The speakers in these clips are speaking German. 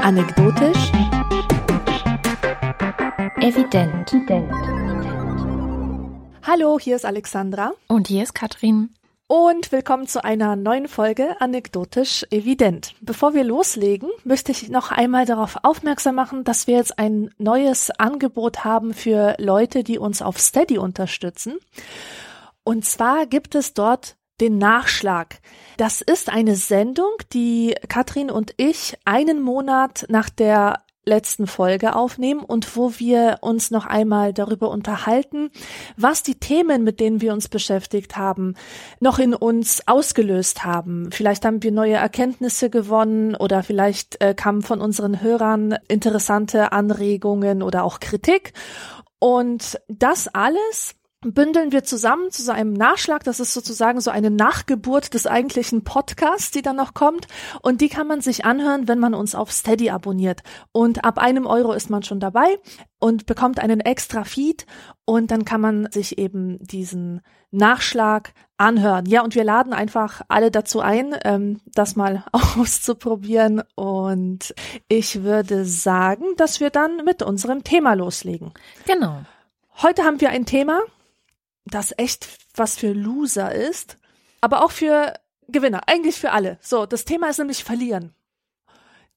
Anekdotisch. Evident. Hallo, hier ist Alexandra. Und hier ist Katrin. Und willkommen zu einer neuen Folge Anekdotisch Evident. Bevor wir loslegen, möchte ich noch einmal darauf aufmerksam machen, dass wir jetzt ein neues Angebot haben für Leute, die uns auf Steady unterstützen. Und zwar gibt es dort den Nachschlag. Das ist eine Sendung, die Katrin und ich einen Monat nach der letzten Folge aufnehmen und wo wir uns noch einmal darüber unterhalten, was die Themen, mit denen wir uns beschäftigt haben, noch in uns ausgelöst haben. Vielleicht haben wir neue Erkenntnisse gewonnen oder vielleicht äh, kamen von unseren Hörern interessante Anregungen oder auch Kritik. Und das alles bündeln wir zusammen zu so einem Nachschlag. Das ist sozusagen so eine Nachgeburt des eigentlichen Podcasts, die dann noch kommt. Und die kann man sich anhören, wenn man uns auf Steady abonniert. Und ab einem Euro ist man schon dabei und bekommt einen extra Feed. Und dann kann man sich eben diesen Nachschlag anhören. Ja, und wir laden einfach alle dazu ein, ähm, das mal auszuprobieren. Und ich würde sagen, dass wir dann mit unserem Thema loslegen. Genau. Heute haben wir ein Thema, das echt was für Loser ist, aber auch für Gewinner, eigentlich für alle. So, das Thema ist nämlich verlieren.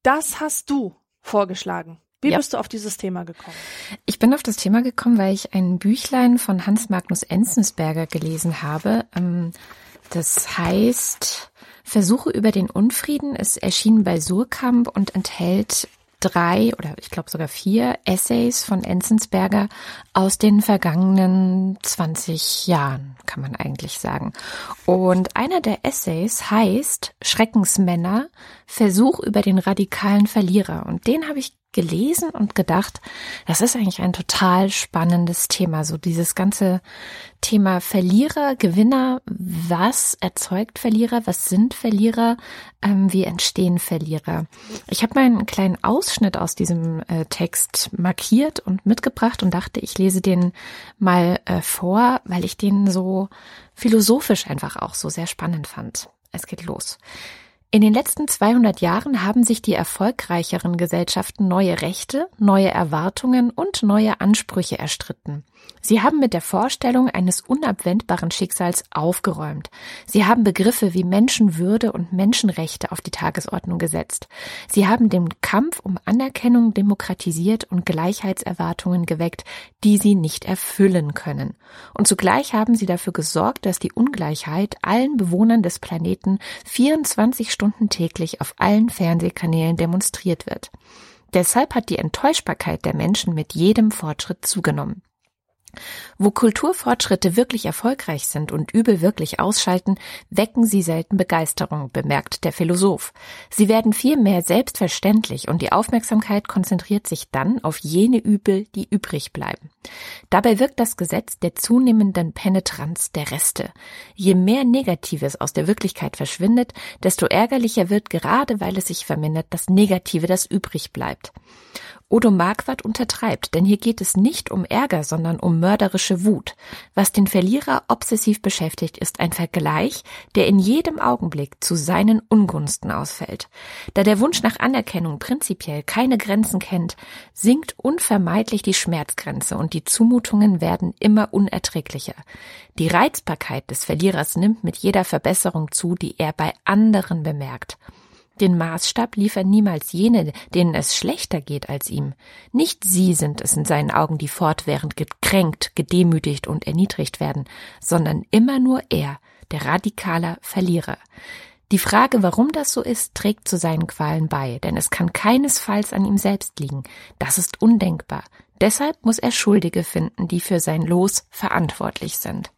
Das hast du vorgeschlagen. Wie ja. bist du auf dieses Thema gekommen? Ich bin auf das Thema gekommen, weil ich ein Büchlein von Hans Magnus Enzensberger gelesen habe. Ähm, das heißt Versuche über den Unfrieden. Es erschien bei Surkamp und enthält drei oder ich glaube sogar vier Essays von Enzensberger aus den vergangenen 20 Jahren, kann man eigentlich sagen. Und einer der Essays heißt Schreckensmänner, Versuch über den radikalen Verlierer. Und den habe ich gelesen und gedacht, das ist eigentlich ein total spannendes Thema. So dieses ganze Thema Verlierer, Gewinner, was erzeugt Verlierer, was sind Verlierer, ähm, wie entstehen Verlierer. Ich habe mal einen kleinen Ausschnitt aus diesem äh, Text markiert und mitgebracht und dachte, ich lese den mal äh, vor, weil ich den so philosophisch einfach auch so sehr spannend fand. Es geht los. In den letzten 200 Jahren haben sich die erfolgreicheren Gesellschaften neue Rechte, neue Erwartungen und neue Ansprüche erstritten. Sie haben mit der Vorstellung eines unabwendbaren Schicksals aufgeräumt. Sie haben Begriffe wie Menschenwürde und Menschenrechte auf die Tagesordnung gesetzt. Sie haben den Kampf um Anerkennung demokratisiert und Gleichheitserwartungen geweckt, die sie nicht erfüllen können. Und zugleich haben sie dafür gesorgt, dass die Ungleichheit allen Bewohnern des Planeten 24 Stunden täglich auf allen Fernsehkanälen demonstriert wird. Deshalb hat die Enttäuschbarkeit der Menschen mit jedem Fortschritt zugenommen. Wo Kulturfortschritte wirklich erfolgreich sind und Übel wirklich ausschalten, wecken sie selten Begeisterung, bemerkt der Philosoph. Sie werden vielmehr selbstverständlich und die Aufmerksamkeit konzentriert sich dann auf jene Übel, die übrig bleiben. Dabei wirkt das Gesetz der zunehmenden Penetranz der Reste. Je mehr Negatives aus der Wirklichkeit verschwindet, desto ärgerlicher wird gerade, weil es sich vermindert, das Negative, das übrig bleibt. Odo Marquardt untertreibt, denn hier geht es nicht um Ärger, sondern um mörderische Wut. Was den Verlierer obsessiv beschäftigt, ist ein Vergleich, der in jedem Augenblick zu seinen Ungunsten ausfällt. Da der Wunsch nach Anerkennung prinzipiell keine Grenzen kennt, sinkt unvermeidlich die Schmerzgrenze und die Zumutungen werden immer unerträglicher. Die Reizbarkeit des Verlierers nimmt mit jeder Verbesserung zu, die er bei anderen bemerkt. Den Maßstab liefern niemals jene, denen es schlechter geht als ihm. Nicht sie sind es in seinen Augen, die fortwährend gekränkt, gedemütigt und erniedrigt werden, sondern immer nur er, der radikale Verlierer. Die Frage, warum das so ist, trägt zu seinen Qualen bei, denn es kann keinesfalls an ihm selbst liegen. Das ist undenkbar. Deshalb muss er Schuldige finden, die für sein Los verantwortlich sind.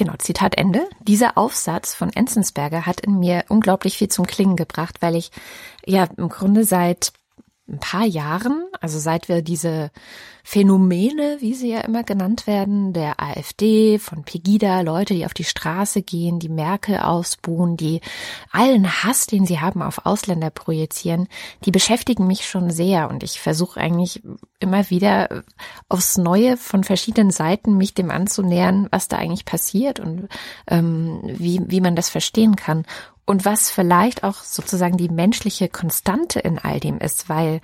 Genau, Zitat Ende. Dieser Aufsatz von Enzensberger hat in mir unglaublich viel zum Klingen gebracht, weil ich ja im Grunde seit ein paar Jahren, also seit wir diese Phänomene, wie sie ja immer genannt werden, der AfD, von Pegida, Leute, die auf die Straße gehen, die Merkel ausbuhen, die allen Hass, den sie haben, auf Ausländer projizieren, die beschäftigen mich schon sehr. Und ich versuche eigentlich immer wieder aufs Neue von verschiedenen Seiten mich dem anzunähern, was da eigentlich passiert und ähm, wie, wie man das verstehen kann und was vielleicht auch sozusagen die menschliche Konstante in all dem ist, weil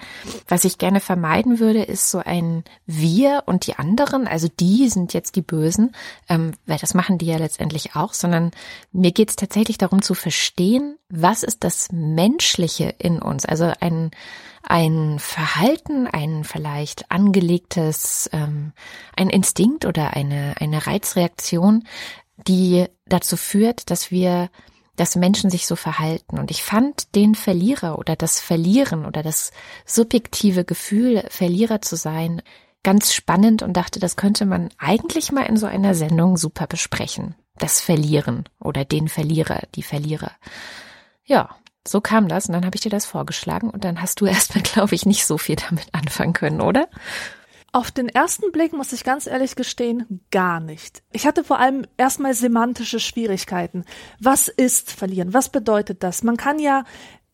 was ich gerne vermeiden würde, ist so ein Wir und die anderen, also die sind jetzt die Bösen, ähm, weil das machen die ja letztendlich auch, sondern mir geht es tatsächlich darum zu verstehen, was ist das Menschliche in uns, also ein ein Verhalten, ein vielleicht angelegtes, ähm, ein Instinkt oder eine, eine Reizreaktion, die dazu führt, dass wir dass Menschen sich so verhalten. Und ich fand den Verlierer oder das Verlieren oder das subjektive Gefühl, Verlierer zu sein, ganz spannend und dachte, das könnte man eigentlich mal in so einer Sendung super besprechen. Das Verlieren oder den Verlierer, die Verlierer. Ja, so kam das und dann habe ich dir das vorgeschlagen und dann hast du erstmal, glaube ich, nicht so viel damit anfangen können, oder? Auf den ersten Blick muss ich ganz ehrlich gestehen, gar nicht. Ich hatte vor allem erstmal semantische Schwierigkeiten. Was ist verlieren? Was bedeutet das? Man kann ja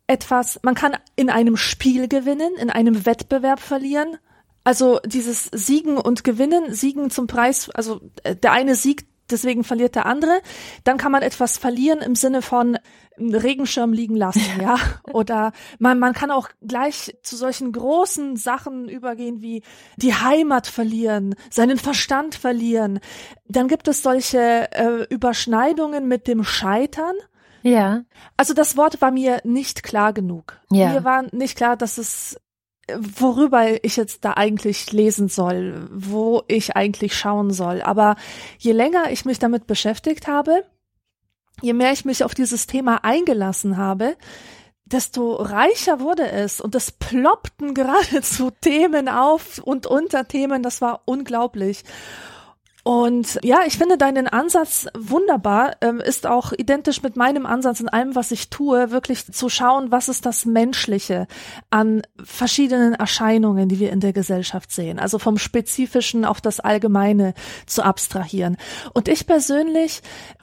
etwas, man kann in einem Spiel gewinnen, in einem Wettbewerb verlieren. Also dieses Siegen und Gewinnen, Siegen zum Preis, also äh, der eine siegt deswegen verliert der andere. Dann kann man etwas verlieren im Sinne von Regenschirm liegen lassen, ja. Oder man, man kann auch gleich zu solchen großen Sachen übergehen wie die Heimat verlieren, seinen Verstand verlieren. Dann gibt es solche äh, Überschneidungen mit dem Scheitern. Ja. Also das Wort war mir nicht klar genug. Ja. Mir war nicht klar, dass es worüber ich jetzt da eigentlich lesen soll, wo ich eigentlich schauen soll. Aber je länger ich mich damit beschäftigt habe, je mehr ich mich auf dieses Thema eingelassen habe, desto reicher wurde es und es ploppten geradezu Themen auf und Unterthemen, das war unglaublich. Und ja, ich finde deinen Ansatz wunderbar, ähm, ist auch identisch mit meinem Ansatz in allem, was ich tue, wirklich zu schauen, was ist das Menschliche an verschiedenen Erscheinungen, die wir in der Gesellschaft sehen. Also vom Spezifischen auf das Allgemeine zu abstrahieren. Und ich persönlich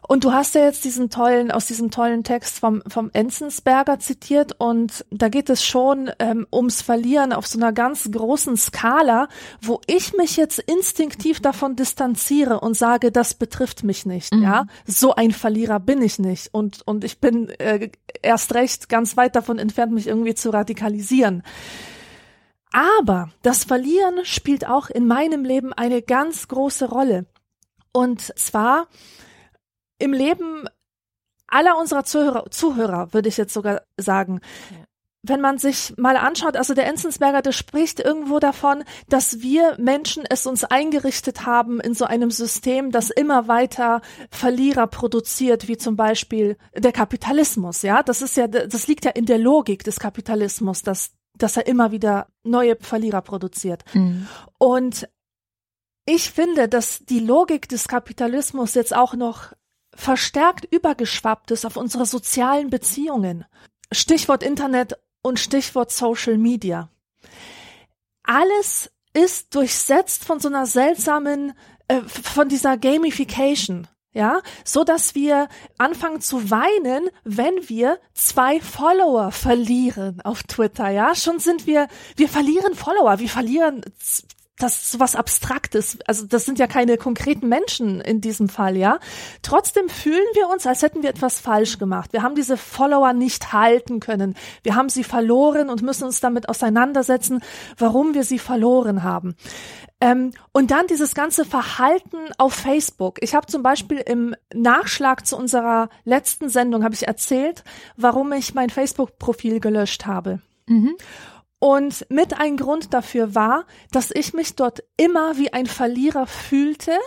und du hast ja jetzt diesen tollen, aus diesem tollen Text vom, vom Enzensberger zitiert und da geht es schon ähm, ums Verlieren auf so einer ganz großen Skala, wo ich mich jetzt instinktiv davon distanziere und sage, das betrifft mich nicht, mhm. ja. So ein Verlierer bin ich nicht und, und ich bin äh, erst recht ganz weit davon entfernt, mich irgendwie zu radikalisieren. Aber das Verlieren spielt auch in meinem Leben eine ganz große Rolle. Und zwar im Leben aller unserer Zuhörer, Zuhörer würde ich jetzt sogar sagen. Ja. Wenn man sich mal anschaut, also der Enzensberger, der spricht irgendwo davon, dass wir Menschen es uns eingerichtet haben in so einem System, das immer weiter Verlierer produziert, wie zum Beispiel der Kapitalismus, ja. Das ist ja, das liegt ja in der Logik des Kapitalismus, dass, dass er immer wieder neue Verlierer produziert. Mhm. Und ich finde, dass die Logik des Kapitalismus jetzt auch noch verstärkt übergeschwappt ist auf unsere sozialen Beziehungen. Stichwort Internet und Stichwort Social Media. Alles ist durchsetzt von so einer seltsamen, äh, von dieser Gamification. Ja, so dass wir anfangen zu weinen, wenn wir zwei Follower verlieren auf Twitter. Ja, schon sind wir, wir verlieren Follower, wir verlieren das ist sowas Abstraktes. Also das sind ja keine konkreten Menschen in diesem Fall, ja. Trotzdem fühlen wir uns, als hätten wir etwas falsch gemacht. Wir haben diese Follower nicht halten können. Wir haben sie verloren und müssen uns damit auseinandersetzen, warum wir sie verloren haben. Ähm, und dann dieses ganze Verhalten auf Facebook. Ich habe zum Beispiel im Nachschlag zu unserer letzten Sendung habe ich erzählt, warum ich mein Facebook-Profil gelöscht habe. Mhm. Und mit ein Grund dafür war, dass ich mich dort immer wie ein Verlierer fühlte,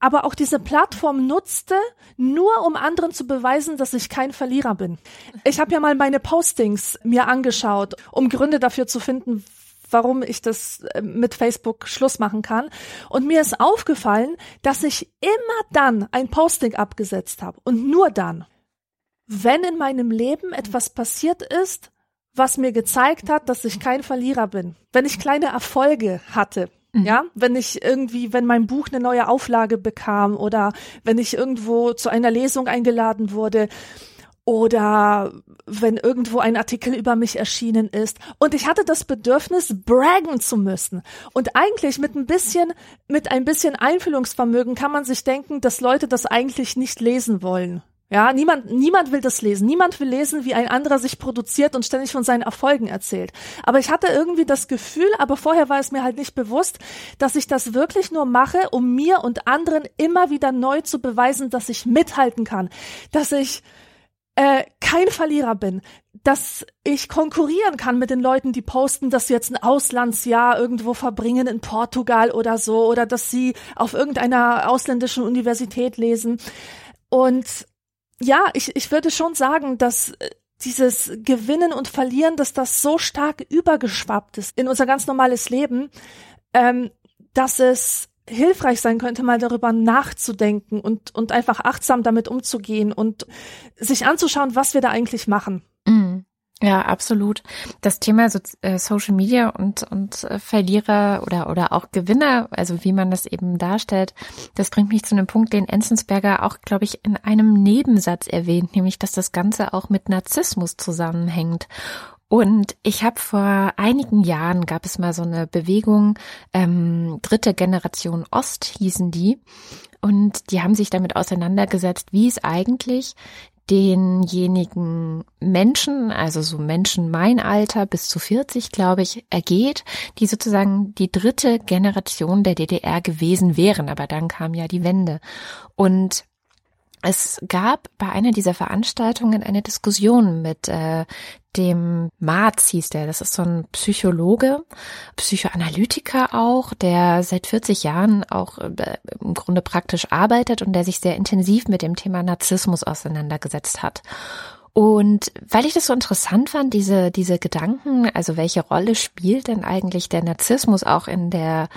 aber auch diese Plattform nutzte, nur um anderen zu beweisen, dass ich kein Verlierer bin. Ich habe ja mal meine Postings mir angeschaut, um Gründe dafür zu finden, warum ich das äh, mit Facebook Schluss machen kann. Und mir ist aufgefallen, dass ich immer dann ein Posting abgesetzt habe und nur dann, wenn in meinem Leben etwas passiert ist, was mir gezeigt hat, dass ich kein Verlierer bin. Wenn ich kleine Erfolge hatte, mhm. ja, wenn ich irgendwie, wenn mein Buch eine neue Auflage bekam oder wenn ich irgendwo zu einer Lesung eingeladen wurde, oder wenn irgendwo ein Artikel über mich erschienen ist. Und ich hatte das Bedürfnis, braggen zu müssen. Und eigentlich mit ein bisschen, mit ein bisschen Einfühlungsvermögen kann man sich denken, dass Leute das eigentlich nicht lesen wollen. Ja, niemand, niemand will das lesen. Niemand will lesen, wie ein anderer sich produziert und ständig von seinen Erfolgen erzählt. Aber ich hatte irgendwie das Gefühl, aber vorher war es mir halt nicht bewusst, dass ich das wirklich nur mache, um mir und anderen immer wieder neu zu beweisen, dass ich mithalten kann, dass ich äh, kein Verlierer bin, dass ich konkurrieren kann mit den Leuten, die posten, dass sie jetzt ein Auslandsjahr irgendwo verbringen in Portugal oder so, oder dass sie auf irgendeiner ausländischen Universität lesen. Und ja, ich, ich würde schon sagen, dass äh, dieses Gewinnen und Verlieren, dass das so stark übergeschwappt ist in unser ganz normales Leben, ähm, dass es hilfreich sein könnte, mal darüber nachzudenken und, und einfach achtsam damit umzugehen und sich anzuschauen, was wir da eigentlich machen. Mhm. Ja, absolut. Das Thema so, äh, Social Media und, und äh, Verlierer oder, oder auch Gewinner, also wie man das eben darstellt, das bringt mich zu einem Punkt, den Enzensberger auch, glaube ich, in einem Nebensatz erwähnt, nämlich, dass das Ganze auch mit Narzissmus zusammenhängt. Und ich habe vor einigen Jahren gab es mal so eine Bewegung, ähm, dritte Generation Ost hießen die. Und die haben sich damit auseinandergesetzt, wie es eigentlich denjenigen Menschen, also so Menschen mein Alter bis zu 40, glaube ich, ergeht, die sozusagen die dritte Generation der DDR gewesen wären. Aber dann kam ja die Wende. Und es gab bei einer dieser Veranstaltungen eine Diskussion mit äh, dem Marz hieß der. Das ist so ein Psychologe, Psychoanalytiker auch, der seit 40 Jahren auch äh, im Grunde praktisch arbeitet und der sich sehr intensiv mit dem Thema Narzissmus auseinandergesetzt hat. Und weil ich das so interessant fand, diese, diese Gedanken, also welche Rolle spielt denn eigentlich der Narzissmus auch in der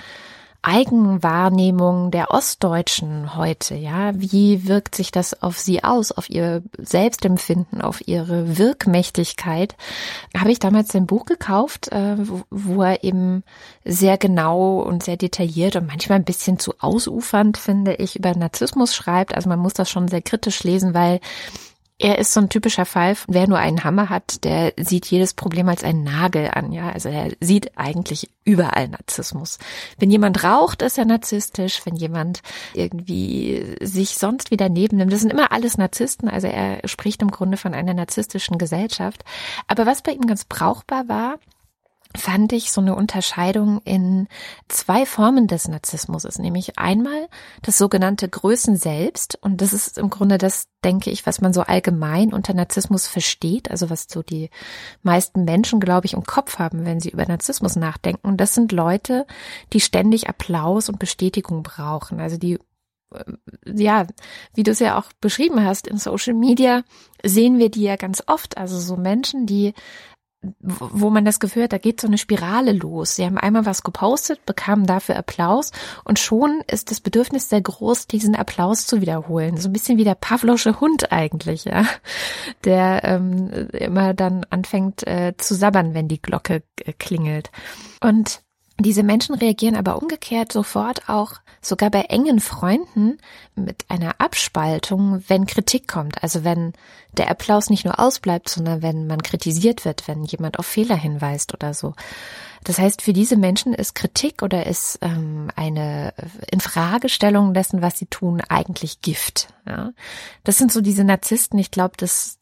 Eigenwahrnehmung der Ostdeutschen heute, ja? Wie wirkt sich das auf sie aus, auf ihr Selbstempfinden, auf ihre Wirkmächtigkeit? Habe ich damals ein Buch gekauft, äh, wo er eben sehr genau und sehr detailliert und manchmal ein bisschen zu ausufernd, finde ich, über Narzissmus schreibt. Also man muss das schon sehr kritisch lesen, weil er ist so ein typischer Fall, wer nur einen Hammer hat, der sieht jedes Problem als einen Nagel an, ja. Also er sieht eigentlich überall Narzissmus. Wenn jemand raucht, ist er narzisstisch. Wenn jemand irgendwie sich sonst wieder neben nimmt, das sind immer alles Narzissten. Also er spricht im Grunde von einer narzisstischen Gesellschaft. Aber was bei ihm ganz brauchbar war, fand ich so eine Unterscheidung in zwei Formen des Narzissmus ist, nämlich einmal das sogenannte Größen selbst und das ist im Grunde das, denke ich, was man so allgemein unter Narzissmus versteht, also was so die meisten Menschen, glaube ich, im Kopf haben, wenn sie über Narzissmus nachdenken. Und das sind Leute, die ständig Applaus und Bestätigung brauchen, also die äh, ja, wie du es ja auch beschrieben hast, in Social Media sehen wir die ja ganz oft. Also so Menschen, die wo man das Gefühl hat, da geht so eine Spirale los. Sie haben einmal was gepostet, bekamen dafür Applaus und schon ist das Bedürfnis sehr groß, diesen Applaus zu wiederholen. So ein bisschen wie der Pavlosche Hund eigentlich, ja, der ähm, immer dann anfängt äh, zu sabbern, wenn die Glocke äh, klingelt. Und diese Menschen reagieren aber umgekehrt sofort auch sogar bei engen Freunden mit einer Abspaltung, wenn Kritik kommt. Also wenn der Applaus nicht nur ausbleibt, sondern wenn man kritisiert wird, wenn jemand auf Fehler hinweist oder so. Das heißt, für diese Menschen ist Kritik oder ist ähm, eine Infragestellung dessen, was sie tun, eigentlich Gift. Ja? Das sind so diese Narzissten. Ich glaube, das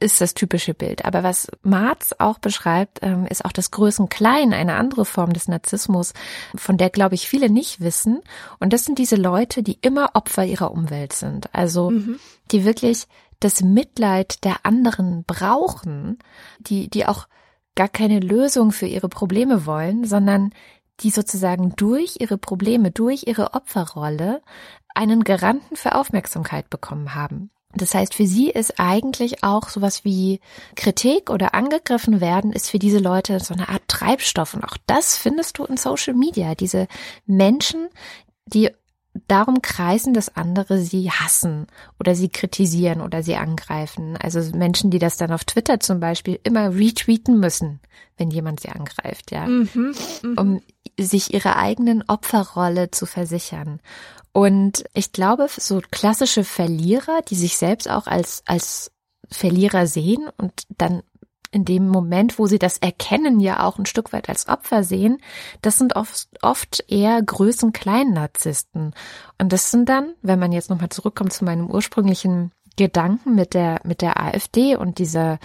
ist das typische Bild. Aber was Marz auch beschreibt, ähm, ist auch das Größen-Klein, eine andere Form des Narzissmus, von der, glaube ich, viele nicht wissen. Und das sind diese Leute, die immer Opfer ihrer Umwelt sind. Also, mhm. die wirklich das Mitleid der anderen brauchen, die, die auch gar keine Lösung für ihre Probleme wollen, sondern die sozusagen durch ihre Probleme, durch ihre Opferrolle einen Garanten für Aufmerksamkeit bekommen haben. Das heißt, für sie ist eigentlich auch sowas wie Kritik oder angegriffen werden, ist für diese Leute so eine Art Treibstoff. Und auch das findest du in Social Media. Diese Menschen, die darum kreisen, dass andere sie hassen oder sie kritisieren oder sie angreifen. Also Menschen, die das dann auf Twitter zum Beispiel immer retweeten müssen, wenn jemand sie angreift, ja, mhm, mh. um sich ihre eigenen Opferrolle zu versichern. Und ich glaube, so klassische Verlierer, die sich selbst auch als, als Verlierer sehen und dann in dem Moment, wo sie das Erkennen ja auch ein Stück weit als Opfer sehen, das sind oft, oft eher Größen-Klein-Narzissten. Und das sind dann, wenn man jetzt nochmal zurückkommt zu meinem ursprünglichen Gedanken mit der, mit der AfD und dieser,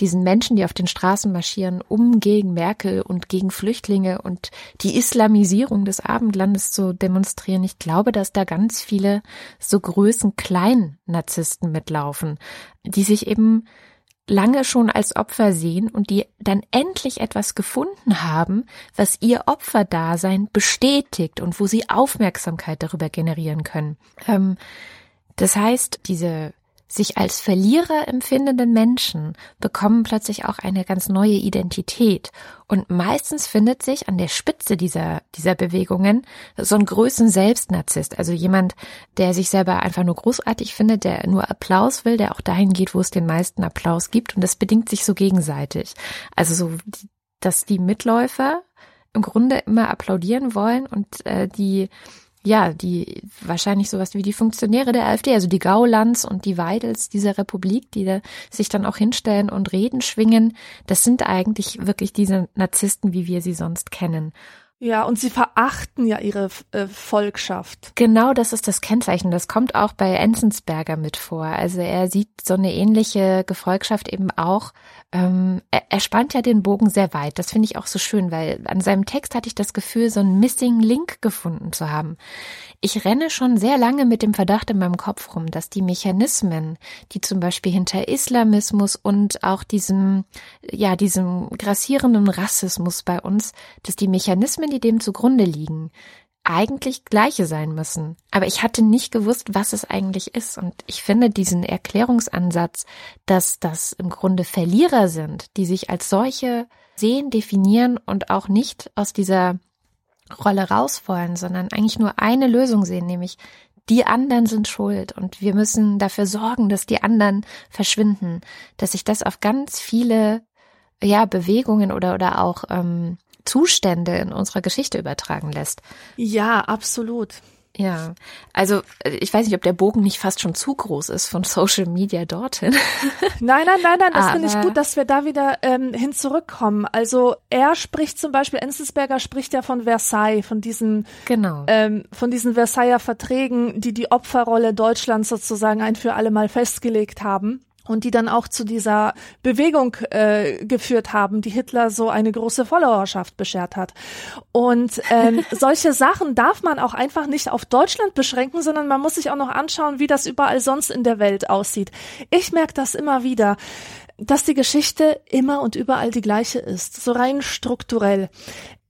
diesen Menschen, die auf den Straßen marschieren, um gegen Merkel und gegen Flüchtlinge und die Islamisierung des Abendlandes zu demonstrieren. Ich glaube, dass da ganz viele so Größen klein Narzissten mitlaufen, die sich eben lange schon als Opfer sehen und die dann endlich etwas gefunden haben, was ihr Opferdasein bestätigt und wo sie Aufmerksamkeit darüber generieren können. Ähm, das heißt, diese sich als Verlierer empfindenden Menschen bekommen plötzlich auch eine ganz neue Identität. Und meistens findet sich an der Spitze dieser, dieser Bewegungen so ein Größen Selbstnarzisst, also jemand, der sich selber einfach nur großartig findet, der nur Applaus will, der auch dahin geht, wo es den meisten Applaus gibt. Und das bedingt sich so gegenseitig. Also so, dass die Mitläufer im Grunde immer applaudieren wollen und äh, die ja, die wahrscheinlich sowas wie die Funktionäre der AfD, also die Gaulands und die Weidels dieser Republik, die da sich dann auch hinstellen und Reden schwingen, das sind eigentlich wirklich diese Narzissten, wie wir sie sonst kennen. Ja, und sie verachten ja ihre äh, Volkschaft. Genau, das ist das Kennzeichen. Das kommt auch bei Enzensberger mit vor. Also er sieht so eine ähnliche Gefolgschaft eben auch ähm, er, er spannt ja den Bogen sehr weit. Das finde ich auch so schön, weil an seinem Text hatte ich das Gefühl, so einen Missing Link gefunden zu haben. Ich renne schon sehr lange mit dem Verdacht in meinem Kopf rum, dass die Mechanismen, die zum Beispiel hinter Islamismus und auch diesem, ja, diesem grassierenden Rassismus bei uns, dass die Mechanismen, die dem zugrunde liegen, eigentlich gleiche sein müssen. Aber ich hatte nicht gewusst, was es eigentlich ist. Und ich finde diesen Erklärungsansatz, dass das im Grunde Verlierer sind, die sich als solche sehen, definieren und auch nicht aus dieser Rolle raus wollen, sondern eigentlich nur eine Lösung sehen, nämlich die anderen sind schuld und wir müssen dafür sorgen, dass die anderen verschwinden, dass sich das auf ganz viele ja Bewegungen oder oder auch ähm, Zustände in unserer Geschichte übertragen lässt. Ja, absolut. Ja, also äh, ich weiß nicht, ob der Bogen nicht fast schon zu groß ist von Social Media dorthin. Nein, nein, nein, nein, das finde ich gut, dass wir da wieder ähm, hin zurückkommen. Also er spricht zum Beispiel, Enzensberger spricht ja von Versailles, von diesen, genau. ähm, von diesen Versailler Verträgen, die die Opferrolle Deutschlands sozusagen ein für alle Mal festgelegt haben und die dann auch zu dieser Bewegung äh, geführt haben, die Hitler so eine große Followerschaft beschert hat. Und ähm, solche Sachen darf man auch einfach nicht auf Deutschland beschränken, sondern man muss sich auch noch anschauen, wie das überall sonst in der Welt aussieht. Ich merke das immer wieder, dass die Geschichte immer und überall die gleiche ist, so rein strukturell.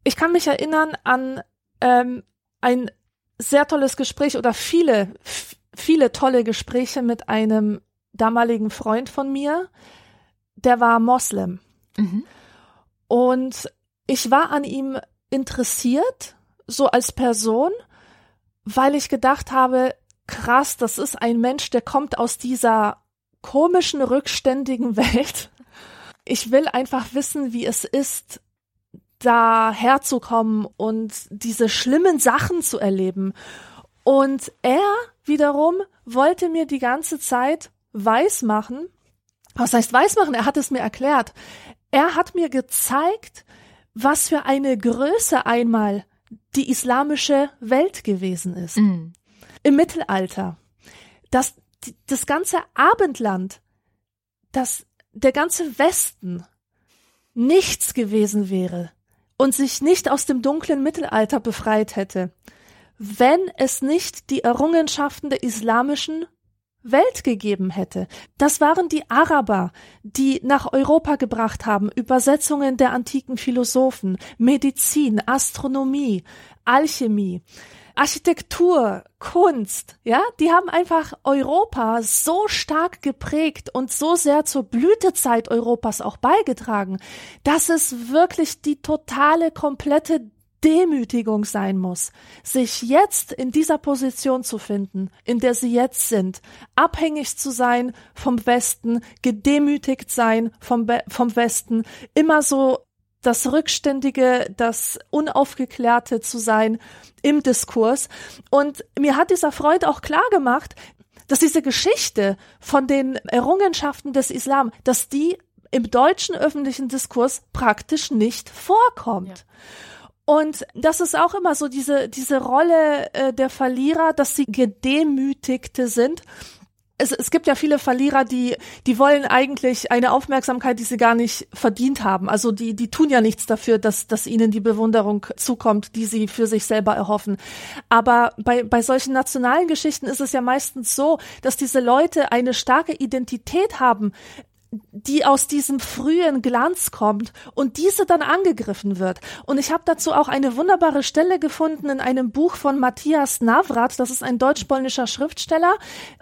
Ich kann mich erinnern an ähm, ein sehr tolles Gespräch oder viele, viele tolle Gespräche mit einem damaligen Freund von mir, der war Moslem. Mhm. Und ich war an ihm interessiert, so als Person, weil ich gedacht habe, krass, das ist ein Mensch, der kommt aus dieser komischen, rückständigen Welt. Ich will einfach wissen, wie es ist, da herzukommen und diese schlimmen Sachen zu erleben. Und er wiederum wollte mir die ganze Zeit weismachen. Was heißt weismachen? Er hat es mir erklärt. Er hat mir gezeigt, was für eine Größe einmal die islamische Welt gewesen ist. Mhm. Im Mittelalter. Dass das ganze Abendland, dass der ganze Westen nichts gewesen wäre und sich nicht aus dem dunklen Mittelalter befreit hätte, wenn es nicht die Errungenschaften der islamischen Welt gegeben hätte. Das waren die Araber, die nach Europa gebracht haben Übersetzungen der antiken Philosophen, Medizin, Astronomie, Alchemie, Architektur, Kunst, ja, die haben einfach Europa so stark geprägt und so sehr zur Blütezeit Europas auch beigetragen, dass es wirklich die totale, komplette Demütigung sein muss, sich jetzt in dieser Position zu finden, in der sie jetzt sind, abhängig zu sein vom Westen, gedemütigt sein vom, vom Westen, immer so das Rückständige, das Unaufgeklärte zu sein im Diskurs. Und mir hat dieser Freund auch klar gemacht, dass diese Geschichte von den Errungenschaften des Islam, dass die im deutschen öffentlichen Diskurs praktisch nicht vorkommt. Ja. Und das ist auch immer so diese, diese Rolle äh, der Verlierer, dass sie Gedemütigte sind. Es, es gibt ja viele Verlierer, die, die wollen eigentlich eine Aufmerksamkeit, die sie gar nicht verdient haben. Also die, die tun ja nichts dafür, dass, dass ihnen die Bewunderung zukommt, die sie für sich selber erhoffen. Aber bei, bei solchen nationalen Geschichten ist es ja meistens so, dass diese Leute eine starke Identität haben, die aus diesem frühen Glanz kommt und diese dann angegriffen wird. Und ich habe dazu auch eine wunderbare Stelle gefunden in einem Buch von Matthias Navrat, das ist ein deutsch-polnischer Schriftsteller.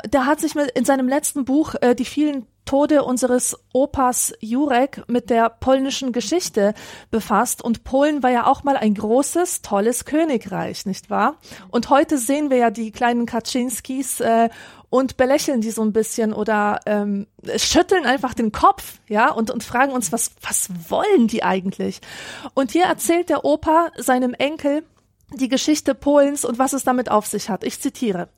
Der hat sich mit, in seinem letzten Buch äh, die vielen Tode unseres Opas Jurek mit der polnischen Geschichte befasst. Und Polen war ja auch mal ein großes, tolles Königreich, nicht wahr? Und heute sehen wir ja die kleinen Kaczynskis äh, und belächeln die so ein bisschen oder ähm, schütteln einfach den Kopf, ja, und, und fragen uns, was, was wollen die eigentlich? Und hier erzählt der Opa seinem Enkel die Geschichte Polens und was es damit auf sich hat. Ich zitiere.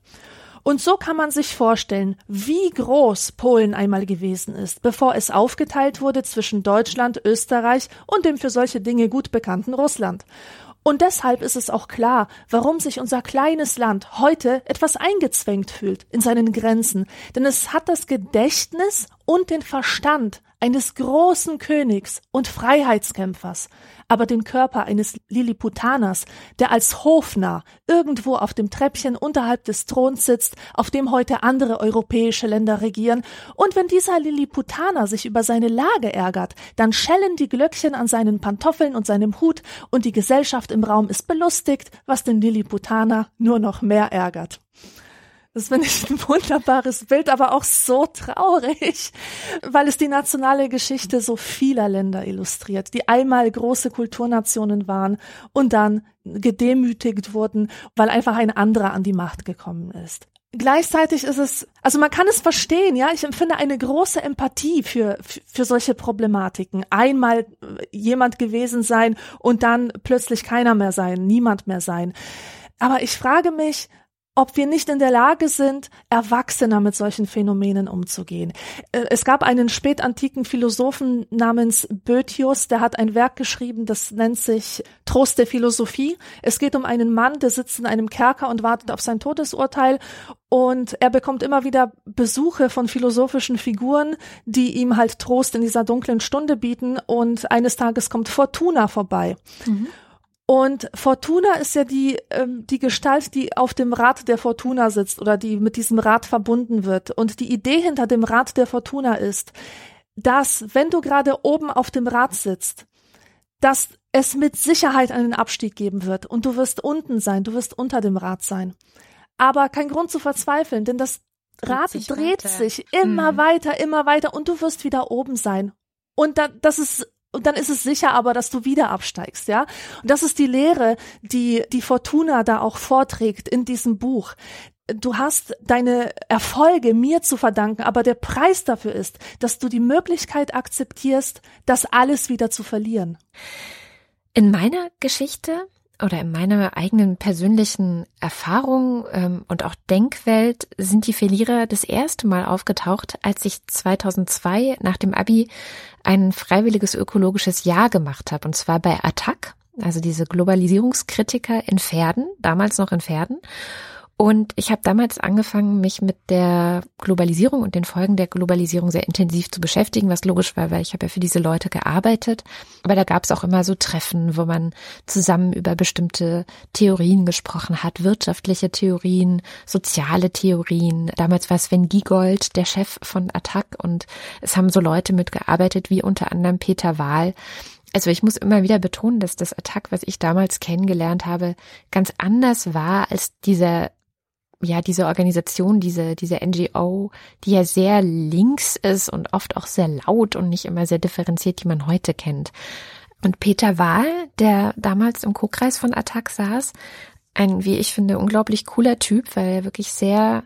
Und so kann man sich vorstellen, wie groß Polen einmal gewesen ist, bevor es aufgeteilt wurde zwischen Deutschland, Österreich und dem für solche Dinge gut bekannten Russland. Und deshalb ist es auch klar, warum sich unser kleines Land heute etwas eingezwängt fühlt in seinen Grenzen, denn es hat das Gedächtnis und den Verstand eines großen Königs und Freiheitskämpfers, aber den Körper eines Liliputaners, der als Hofnarr irgendwo auf dem Treppchen unterhalb des Throns sitzt, auf dem heute andere europäische Länder regieren, und wenn dieser Liliputaner sich über seine Lage ärgert, dann schellen die Glöckchen an seinen Pantoffeln und seinem Hut, und die Gesellschaft im Raum ist belustigt, was den Liliputaner nur noch mehr ärgert. Das finde ich ein wunderbares Bild, aber auch so traurig, weil es die nationale Geschichte so vieler Länder illustriert, die einmal große Kulturnationen waren und dann gedemütigt wurden, weil einfach ein anderer an die Macht gekommen ist. Gleichzeitig ist es, also man kann es verstehen, ja, ich empfinde eine große Empathie für, für, solche Problematiken. Einmal jemand gewesen sein und dann plötzlich keiner mehr sein, niemand mehr sein. Aber ich frage mich, ob wir nicht in der Lage sind, erwachsener mit solchen Phänomenen umzugehen. Äh, es gab einen spätantiken Philosophen namens Boethius, der hat ein Werk geschrieben, das nennt sich Trost der Philosophie. Es geht um einen Mann, der sitzt in einem Kerker und wartet auf sein Todesurteil und er bekommt immer wieder Besuche von philosophischen Figuren, die ihm halt Trost in dieser dunklen Stunde bieten und eines Tages kommt Fortuna vorbei. Mhm. Und Fortuna ist ja die, ähm, die Gestalt, die auf dem Rad der Fortuna sitzt oder die mit diesem Rad verbunden wird. Und die Idee hinter dem Rad der Fortuna ist, dass, wenn du gerade oben auf dem Rad sitzt, dass es mit Sicherheit einen Abstieg geben wird und du wirst unten sein, du wirst unter dem Rad sein. Aber kein Grund zu verzweifeln, denn das Rad dreht sich, dreht sich immer mhm. weiter, immer weiter und du wirst wieder oben sein. Und da, das ist und dann ist es sicher aber, dass du wieder absteigst, ja. Und das ist die Lehre, die die Fortuna da auch vorträgt in diesem Buch. Du hast deine Erfolge mir zu verdanken, aber der Preis dafür ist, dass du die Möglichkeit akzeptierst, das alles wieder zu verlieren. In meiner Geschichte oder in meiner eigenen persönlichen Erfahrung ähm, und auch Denkwelt sind die Verlierer das erste Mal aufgetaucht, als ich 2002 nach dem Abi ein freiwilliges ökologisches Jahr gemacht habe, und zwar bei Attac, also diese Globalisierungskritiker in Pferden, damals noch in Pferden. Und ich habe damals angefangen, mich mit der Globalisierung und den Folgen der Globalisierung sehr intensiv zu beschäftigen, was logisch war, weil ich habe ja für diese Leute gearbeitet. Aber da gab es auch immer so Treffen, wo man zusammen über bestimmte Theorien gesprochen hat, wirtschaftliche Theorien, soziale Theorien. Damals war Sven Giegold der Chef von Attac und es haben so Leute mitgearbeitet wie unter anderem Peter Wahl. Also ich muss immer wieder betonen, dass das Attack, was ich damals kennengelernt habe, ganz anders war als dieser ja, diese Organisation, diese, diese NGO, die ja sehr links ist und oft auch sehr laut und nicht immer sehr differenziert, die man heute kennt. Und Peter Wahl, der damals im Co-Kreis von Attac saß, ein, wie ich finde, unglaublich cooler Typ, weil er wirklich sehr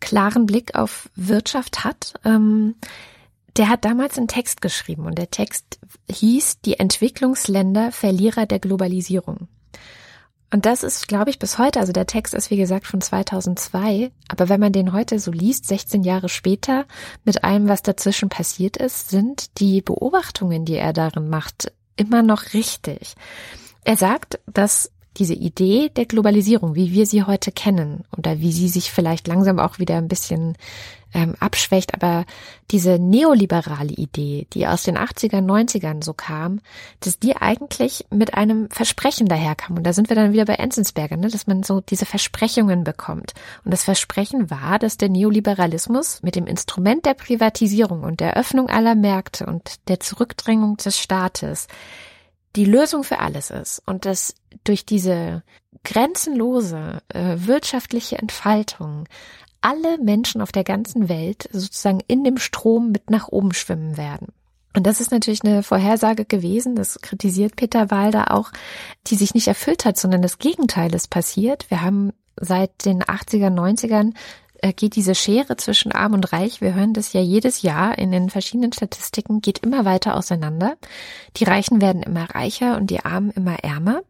klaren Blick auf Wirtschaft hat. Ähm, der hat damals einen Text geschrieben und der Text hieß Die Entwicklungsländer Verlierer der Globalisierung. Und das ist, glaube ich, bis heute, also der Text ist wie gesagt von 2002, aber wenn man den heute so liest, 16 Jahre später, mit allem, was dazwischen passiert ist, sind die Beobachtungen, die er darin macht, immer noch richtig. Er sagt, dass diese Idee der Globalisierung, wie wir sie heute kennen oder wie sie sich vielleicht langsam auch wieder ein bisschen ähm, abschwächt, aber diese neoliberale Idee, die aus den 80er, 90ern so kam, dass die eigentlich mit einem Versprechen daherkam. Und da sind wir dann wieder bei Enzensberger, ne? dass man so diese Versprechungen bekommt. Und das Versprechen war, dass der Neoliberalismus mit dem Instrument der Privatisierung und der Öffnung aller Märkte und der Zurückdrängung des Staates die Lösung für alles ist und dass durch diese grenzenlose äh, wirtschaftliche Entfaltung alle Menschen auf der ganzen Welt sozusagen in dem Strom mit nach oben schwimmen werden. Und das ist natürlich eine Vorhersage gewesen, das kritisiert Peter Walder auch, die sich nicht erfüllt hat, sondern das Gegenteil ist passiert. Wir haben seit den 80er, 90ern äh, geht diese Schere zwischen Arm und Reich, wir hören das ja jedes Jahr in den verschiedenen Statistiken, geht immer weiter auseinander. Die Reichen werden immer reicher und die Armen immer ärmer.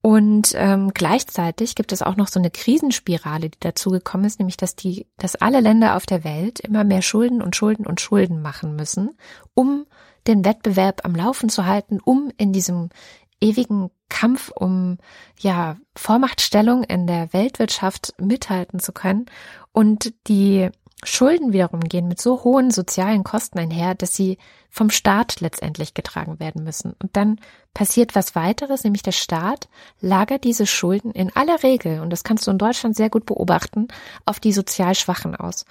Und ähm, gleichzeitig gibt es auch noch so eine Krisenspirale, die dazu gekommen ist, nämlich dass die, dass alle Länder auf der Welt immer mehr Schulden und Schulden und Schulden machen müssen, um den Wettbewerb am Laufen zu halten, um in diesem ewigen Kampf um ja Vormachtstellung in der Weltwirtschaft mithalten zu können und die Schulden wiederum gehen mit so hohen sozialen Kosten einher, dass sie vom Staat letztendlich getragen werden müssen. Und dann passiert was weiteres, nämlich der Staat lagert diese Schulden in aller Regel, und das kannst du in Deutschland sehr gut beobachten, auf die sozial Schwachen aus.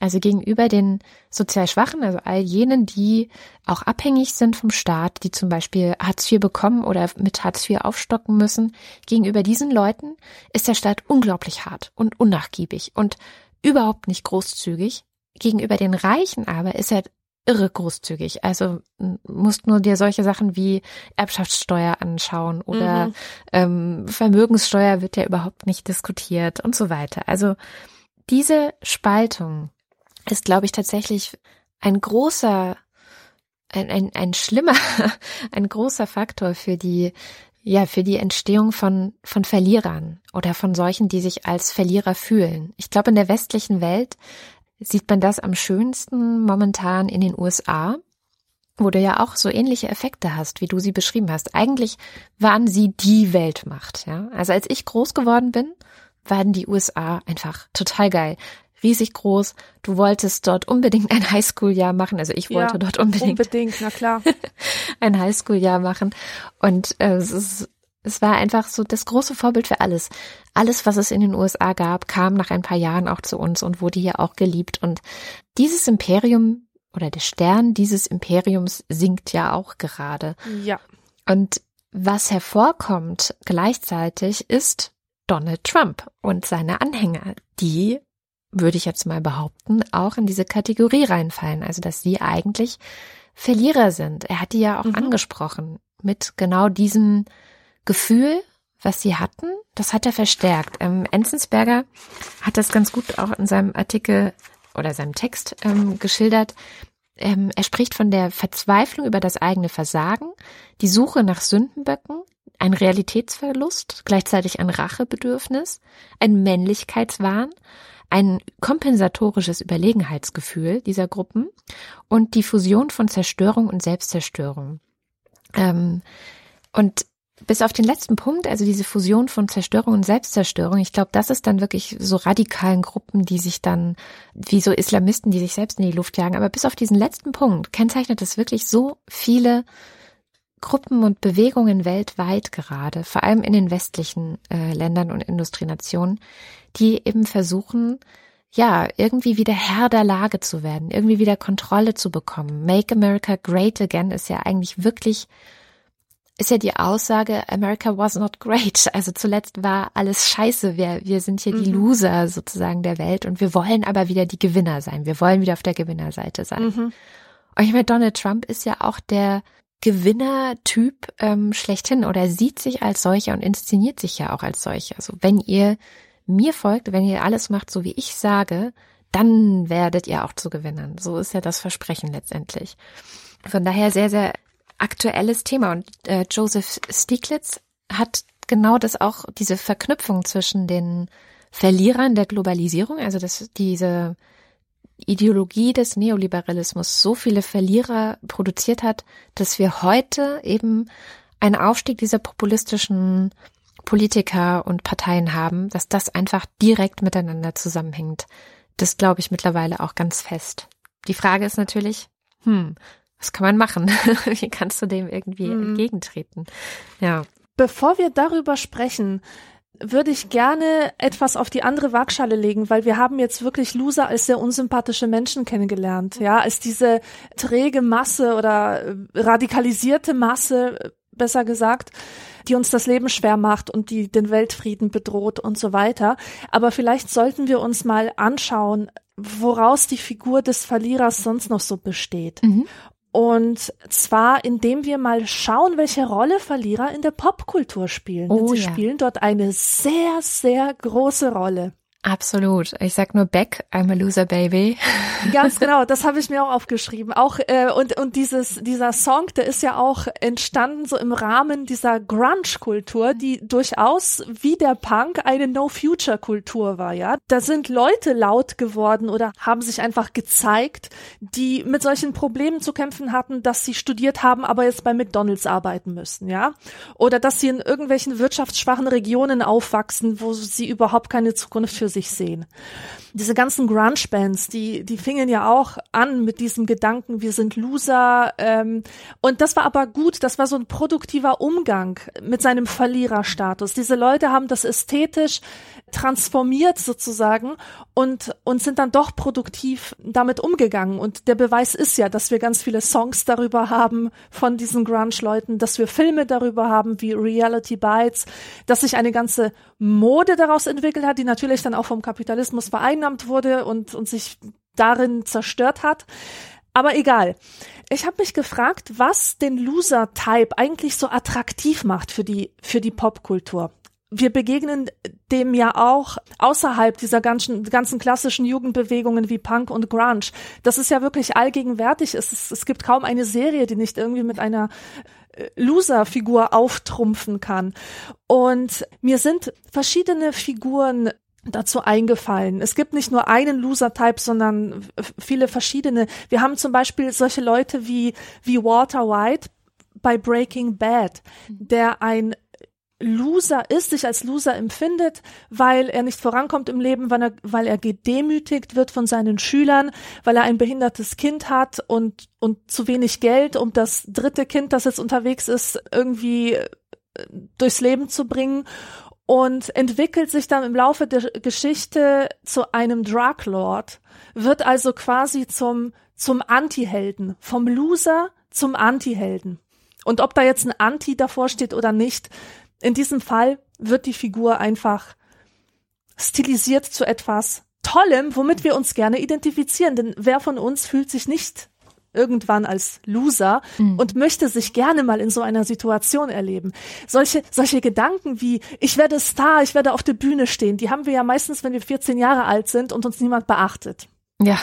Also gegenüber den sozial Schwachen, also all jenen, die auch abhängig sind vom Staat, die zum Beispiel Hartz IV bekommen oder mit Hartz IV aufstocken müssen, gegenüber diesen Leuten ist der Staat unglaublich hart und unnachgiebig und überhaupt nicht großzügig. Gegenüber den Reichen aber ist er irre großzügig. Also musst nur dir solche Sachen wie Erbschaftssteuer anschauen oder mhm. ähm, Vermögenssteuer wird ja überhaupt nicht diskutiert und so weiter. Also diese Spaltung ist, glaube ich, tatsächlich ein großer, ein, ein, ein schlimmer, ein großer Faktor für die ja, für die Entstehung von, von Verlierern oder von solchen, die sich als Verlierer fühlen. Ich glaube, in der westlichen Welt sieht man das am schönsten momentan in den USA, wo du ja auch so ähnliche Effekte hast, wie du sie beschrieben hast. Eigentlich waren sie die Weltmacht, ja. Also als ich groß geworden bin, waren die USA einfach total geil riesig groß. Du wolltest dort unbedingt ein Highschool-Jahr machen. Also ich wollte ja, dort unbedingt. Unbedingt, na klar. ein Highschool-Jahr machen. Und äh, es ist es war einfach so das große Vorbild für alles. Alles, was es in den USA gab, kam nach ein paar Jahren auch zu uns und wurde hier auch geliebt. Und dieses Imperium oder der Stern dieses Imperiums sinkt ja auch gerade. Ja. Und was hervorkommt gleichzeitig ist Donald Trump und seine Anhänger, die würde ich jetzt mal behaupten, auch in diese Kategorie reinfallen. Also, dass sie eigentlich Verlierer sind. Er hat die ja auch mhm. angesprochen mit genau diesem Gefühl, was sie hatten. Das hat er verstärkt. Ähm, Enzensberger hat das ganz gut auch in seinem Artikel oder seinem Text ähm, geschildert. Ähm, er spricht von der Verzweiflung über das eigene Versagen, die Suche nach Sündenböcken, ein Realitätsverlust, gleichzeitig ein Rachebedürfnis, ein Männlichkeitswahn ein kompensatorisches Überlegenheitsgefühl dieser Gruppen und die Fusion von Zerstörung und Selbstzerstörung. Ähm, und bis auf den letzten Punkt, also diese Fusion von Zerstörung und Selbstzerstörung, ich glaube, das ist dann wirklich so radikalen Gruppen, die sich dann, wie so Islamisten, die sich selbst in die Luft jagen. Aber bis auf diesen letzten Punkt kennzeichnet es wirklich so viele Gruppen und Bewegungen weltweit gerade, vor allem in den westlichen äh, Ländern und Industrienationen, die eben versuchen, ja, irgendwie wieder Herr der Lage zu werden, irgendwie wieder Kontrolle zu bekommen. Make America Great Again ist ja eigentlich wirklich, ist ja die Aussage, America was not great. Also zuletzt war alles scheiße. Wir, wir sind hier mhm. die Loser sozusagen der Welt und wir wollen aber wieder die Gewinner sein. Wir wollen wieder auf der Gewinnerseite sein. Mhm. Und ich meine, Donald Trump ist ja auch der Gewinnertyp ähm, schlechthin oder sieht sich als solcher und inszeniert sich ja auch als solcher. Also wenn ihr mir folgt, wenn ihr alles macht, so wie ich sage, dann werdet ihr auch zu Gewinnern. So ist ja das Versprechen letztendlich. Von daher sehr, sehr aktuelles Thema. Und äh, Joseph Stieglitz hat genau das auch, diese Verknüpfung zwischen den Verlierern der Globalisierung, also dass diese Ideologie des Neoliberalismus so viele Verlierer produziert hat, dass wir heute eben einen Aufstieg dieser populistischen Politiker und Parteien haben, dass das einfach direkt miteinander zusammenhängt. Das glaube ich mittlerweile auch ganz fest. Die Frage ist natürlich, hm, was kann man machen? Wie kannst du dem irgendwie hm. entgegentreten? Ja. Bevor wir darüber sprechen, würde ich gerne etwas auf die andere Waagschale legen, weil wir haben jetzt wirklich Loser als sehr unsympathische Menschen kennengelernt, ja, als diese träge Masse oder äh, radikalisierte Masse, besser gesagt, die uns das Leben schwer macht und die den Weltfrieden bedroht und so weiter. Aber vielleicht sollten wir uns mal anschauen, woraus die Figur des Verlierers sonst noch so besteht. Mhm. Und zwar, indem wir mal schauen, welche Rolle Verlierer in der Popkultur spielen. Oh, sie ja. spielen dort eine sehr, sehr große Rolle. Absolut. Ich sag nur Beck, I'm a loser baby. Ganz genau, das habe ich mir auch aufgeschrieben. Auch äh, und und dieses dieser Song, der ist ja auch entstanden so im Rahmen dieser Grunge-Kultur, die durchaus wie der Punk eine No-Future-Kultur war. Ja, da sind Leute laut geworden oder haben sich einfach gezeigt, die mit solchen Problemen zu kämpfen hatten, dass sie studiert haben, aber jetzt bei McDonald's arbeiten müssen. Ja, oder dass sie in irgendwelchen wirtschaftsschwachen Regionen aufwachsen, wo sie überhaupt keine Zukunft für sich sehen. Diese ganzen Grunge-Bands, die, die fingen ja auch an mit diesem Gedanken, wir sind Loser. Ähm, und das war aber gut, das war so ein produktiver Umgang mit seinem Verliererstatus. Diese Leute haben das ästhetisch transformiert sozusagen und, und sind dann doch produktiv damit umgegangen. Und der Beweis ist ja, dass wir ganz viele Songs darüber haben von diesen Grunge-Leuten, dass wir Filme darüber haben wie Reality Bites, dass sich eine ganze Mode daraus entwickelt hat, die natürlich dann auch vom Kapitalismus vereinnahmt wurde und, und sich darin zerstört hat. Aber egal. Ich habe mich gefragt, was den Loser-Type eigentlich so attraktiv macht für die, für die Popkultur. Wir begegnen dem ja auch außerhalb dieser ganzen, ganzen klassischen Jugendbewegungen wie Punk und Grunge. Das ist ja wirklich allgegenwärtig. Es, es gibt kaum eine Serie, die nicht irgendwie mit einer Loser-Figur auftrumpfen kann. Und mir sind verschiedene Figuren dazu eingefallen. Es gibt nicht nur einen Loser-Type, sondern viele verschiedene. Wir haben zum Beispiel solche Leute wie, wie Walter White bei Breaking Bad, der ein Loser ist, sich als Loser empfindet, weil er nicht vorankommt im Leben, weil er, weil er gedemütigt wird von seinen Schülern, weil er ein behindertes Kind hat und, und zu wenig Geld, um das dritte Kind, das jetzt unterwegs ist, irgendwie äh, durchs Leben zu bringen und entwickelt sich dann im Laufe der Geschichte zu einem Drug Lord, wird also quasi zum, zum Anti-Helden, vom Loser zum Anti-Helden. Und ob da jetzt ein Anti davor steht oder nicht, in diesem Fall wird die Figur einfach stilisiert zu etwas Tollem, womit wir uns gerne identifizieren. Denn wer von uns fühlt sich nicht irgendwann als Loser mhm. und möchte sich gerne mal in so einer Situation erleben. Solche, solche Gedanken wie, ich werde Star, ich werde auf der Bühne stehen, die haben wir ja meistens, wenn wir 14 Jahre alt sind und uns niemand beachtet. Ja.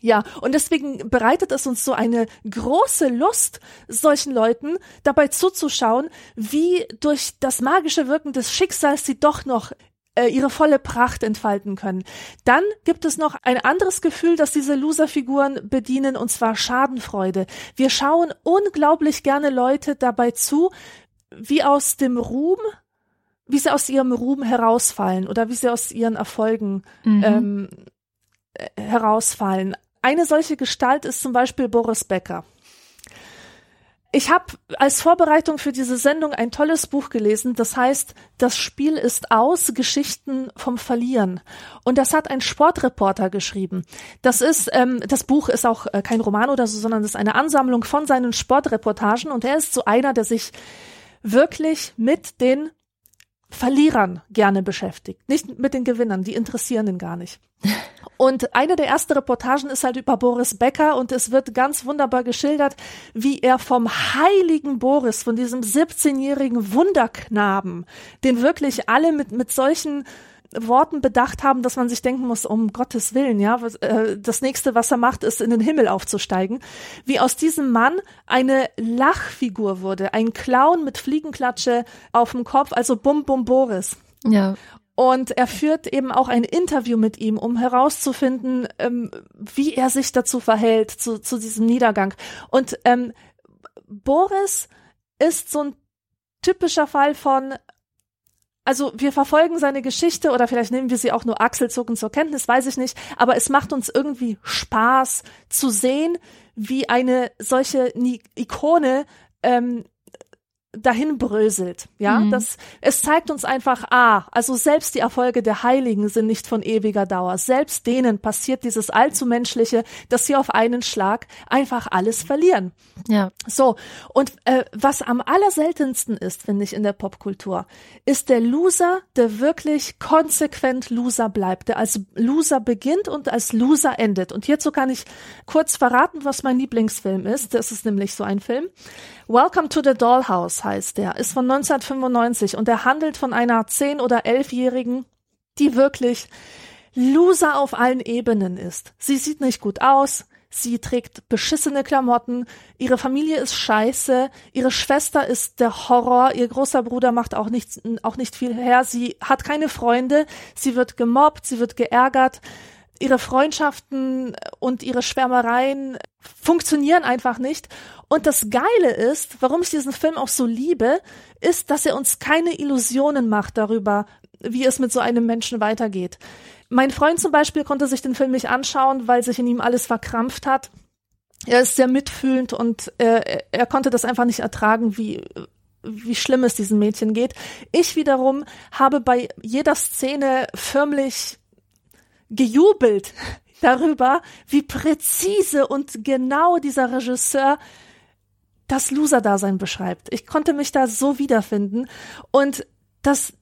Ja, und deswegen bereitet es uns so eine große Lust, solchen Leuten dabei zuzuschauen, wie durch das magische Wirken des Schicksals sie doch noch äh, ihre volle Pracht entfalten können. Dann gibt es noch ein anderes Gefühl, das diese Loser-Figuren bedienen, und zwar Schadenfreude. Wir schauen unglaublich gerne Leute dabei zu, wie aus dem Ruhm wie sie aus ihrem Ruhm herausfallen oder wie sie aus ihren Erfolgen mhm. ähm, äh, herausfallen. Eine solche Gestalt ist zum Beispiel Boris Becker. Ich habe als Vorbereitung für diese Sendung ein tolles Buch gelesen, das heißt Das Spiel ist aus, Geschichten vom Verlieren. Und das hat ein Sportreporter geschrieben. Das ist, ähm, das Buch ist auch äh, kein Roman oder so, sondern das ist eine Ansammlung von seinen Sportreportagen und er ist so einer, der sich wirklich mit den Verlierern gerne beschäftigt, nicht mit den Gewinnern, die interessieren ihn gar nicht. Und eine der ersten Reportagen ist halt über Boris Becker und es wird ganz wunderbar geschildert, wie er vom heiligen Boris, von diesem 17-jährigen Wunderknaben, den wirklich alle mit, mit solchen Worten bedacht haben, dass man sich denken muss, um Gottes Willen, ja, äh, das nächste, was er macht, ist in den Himmel aufzusteigen, wie aus diesem Mann eine Lachfigur wurde, ein Clown mit Fliegenklatsche auf dem Kopf, also Bum Bum Boris. Ja. Und er führt eben auch ein Interview mit ihm, um herauszufinden, ähm, wie er sich dazu verhält, zu, zu diesem Niedergang. Und ähm, Boris ist so ein typischer Fall von also wir verfolgen seine Geschichte oder vielleicht nehmen wir sie auch nur achselzuckend zur Kenntnis, weiß ich nicht, aber es macht uns irgendwie Spaß zu sehen, wie eine solche Ikone ähm, dahin bröselt. Ja, mhm. das, es zeigt uns einfach, ah, also selbst die Erfolge der Heiligen sind nicht von ewiger Dauer. Selbst denen passiert dieses allzu menschliche, dass sie auf einen Schlag einfach alles verlieren. Ja. So. Und äh, was am allerseltensten ist, finde ich, in der Popkultur, ist der Loser, der wirklich konsequent Loser bleibt, der als Loser beginnt und als Loser endet. Und hierzu kann ich kurz verraten, was mein Lieblingsfilm ist. Das ist nämlich so ein Film. Welcome to the Dollhouse heißt der, ist von 1995 und er handelt von einer zehn- oder elfjährigen, die wirklich Loser auf allen Ebenen ist. Sie sieht nicht gut aus, sie trägt beschissene Klamotten, ihre Familie ist scheiße, ihre Schwester ist der Horror, ihr großer Bruder macht auch nicht, auch nicht viel her, sie hat keine Freunde, sie wird gemobbt, sie wird geärgert, ihre Freundschaften und ihre Schwärmereien funktionieren einfach nicht. Und das Geile ist, warum ich diesen Film auch so liebe, ist, dass er uns keine Illusionen macht darüber, wie es mit so einem Menschen weitergeht. Mein Freund zum Beispiel konnte sich den Film nicht anschauen, weil sich in ihm alles verkrampft hat. Er ist sehr mitfühlend und äh, er konnte das einfach nicht ertragen, wie wie schlimm es diesen Mädchen geht. Ich wiederum habe bei jeder Szene förmlich gejubelt darüber, wie präzise und genau dieser Regisseur das Loser-Dasein beschreibt. Ich konnte mich da so wiederfinden und das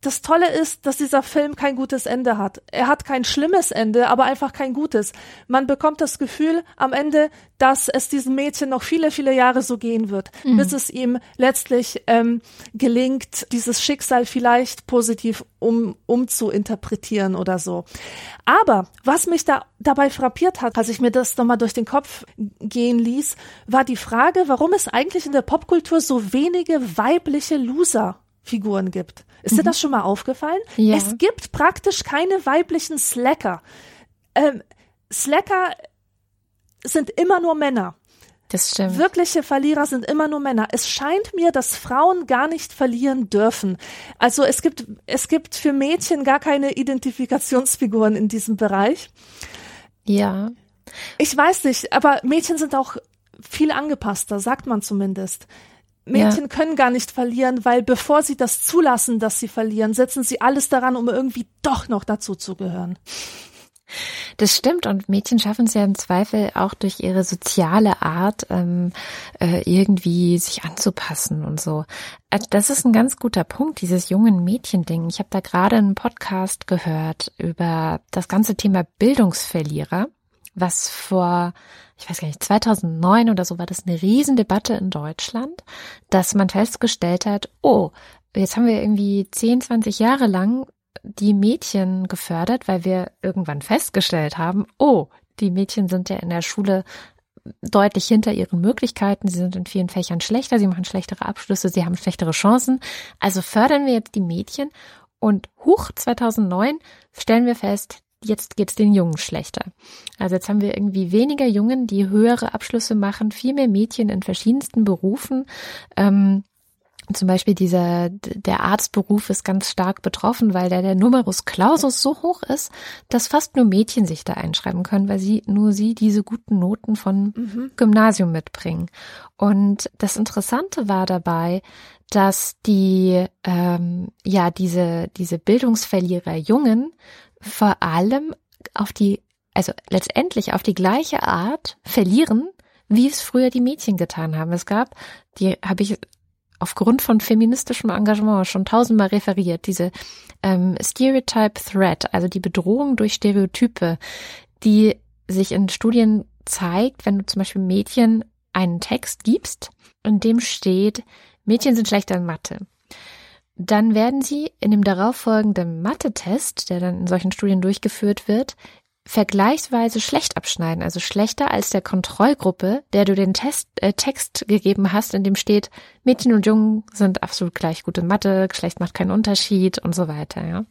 das Tolle ist, dass dieser Film kein gutes Ende hat. Er hat kein schlimmes Ende, aber einfach kein gutes. Man bekommt das Gefühl am Ende, dass es diesem Mädchen noch viele, viele Jahre so gehen wird, mhm. bis es ihm letztlich ähm, gelingt, dieses Schicksal vielleicht positiv um, umzuinterpretieren oder so. Aber was mich da dabei frappiert hat, als ich mir das nochmal durch den Kopf gehen ließ, war die Frage, warum es eigentlich in der Popkultur so wenige weibliche Loser Figuren gibt. Ist mhm. dir das schon mal aufgefallen? Ja. Es gibt praktisch keine weiblichen Slacker. Ähm, Slacker sind immer nur Männer. Das stimmt. Wirkliche Verlierer sind immer nur Männer. Es scheint mir, dass Frauen gar nicht verlieren dürfen. Also es gibt, es gibt für Mädchen gar keine Identifikationsfiguren in diesem Bereich. Ja. Ich weiß nicht, aber Mädchen sind auch viel angepasster, sagt man zumindest. Mädchen ja. können gar nicht verlieren, weil bevor sie das zulassen, dass sie verlieren, setzen sie alles daran, um irgendwie doch noch dazu zu gehören. Das stimmt und Mädchen schaffen es ja im Zweifel auch durch ihre soziale Art ähm, äh, irgendwie sich anzupassen und so. Also das ist ein ganz guter Punkt, dieses jungen Mädchen-Ding. Ich habe da gerade einen Podcast gehört über das ganze Thema Bildungsverlierer, was vor ich weiß gar nicht, 2009 oder so war das eine Riesendebatte in Deutschland, dass man festgestellt hat, oh, jetzt haben wir irgendwie 10, 20 Jahre lang die Mädchen gefördert, weil wir irgendwann festgestellt haben, oh, die Mädchen sind ja in der Schule deutlich hinter ihren Möglichkeiten. Sie sind in vielen Fächern schlechter, sie machen schlechtere Abschlüsse, sie haben schlechtere Chancen. Also fördern wir jetzt die Mädchen und hoch 2009 stellen wir fest, jetzt geht's den Jungen schlechter. Also jetzt haben wir irgendwie weniger Jungen, die höhere Abschlüsse machen, viel mehr Mädchen in verschiedensten Berufen. Ähm, zum Beispiel dieser, der Arztberuf ist ganz stark betroffen, weil der, der Numerus Clausus so hoch ist, dass fast nur Mädchen sich da einschreiben können, weil sie, nur sie diese guten Noten von mhm. Gymnasium mitbringen. Und das Interessante war dabei, dass die, ähm, ja, diese, diese Bildungsverlierer Jungen vor allem auf die, also letztendlich auf die gleiche Art verlieren, wie es früher die Mädchen getan haben. Es gab, die habe ich aufgrund von feministischem Engagement schon tausendmal referiert, diese ähm, Stereotype Threat, also die Bedrohung durch Stereotype, die sich in Studien zeigt, wenn du zum Beispiel Mädchen einen Text gibst, in dem steht, Mädchen sind schlechter in Mathe. Dann werden sie in dem darauffolgenden Mathe-Test, der dann in solchen Studien durchgeführt wird, vergleichsweise schlecht abschneiden, also schlechter als der Kontrollgruppe, der du den Test, äh, Text gegeben hast, in dem steht, Mädchen und Jungen sind absolut gleich gut in Mathe, Geschlecht macht keinen Unterschied und so weiter, ja.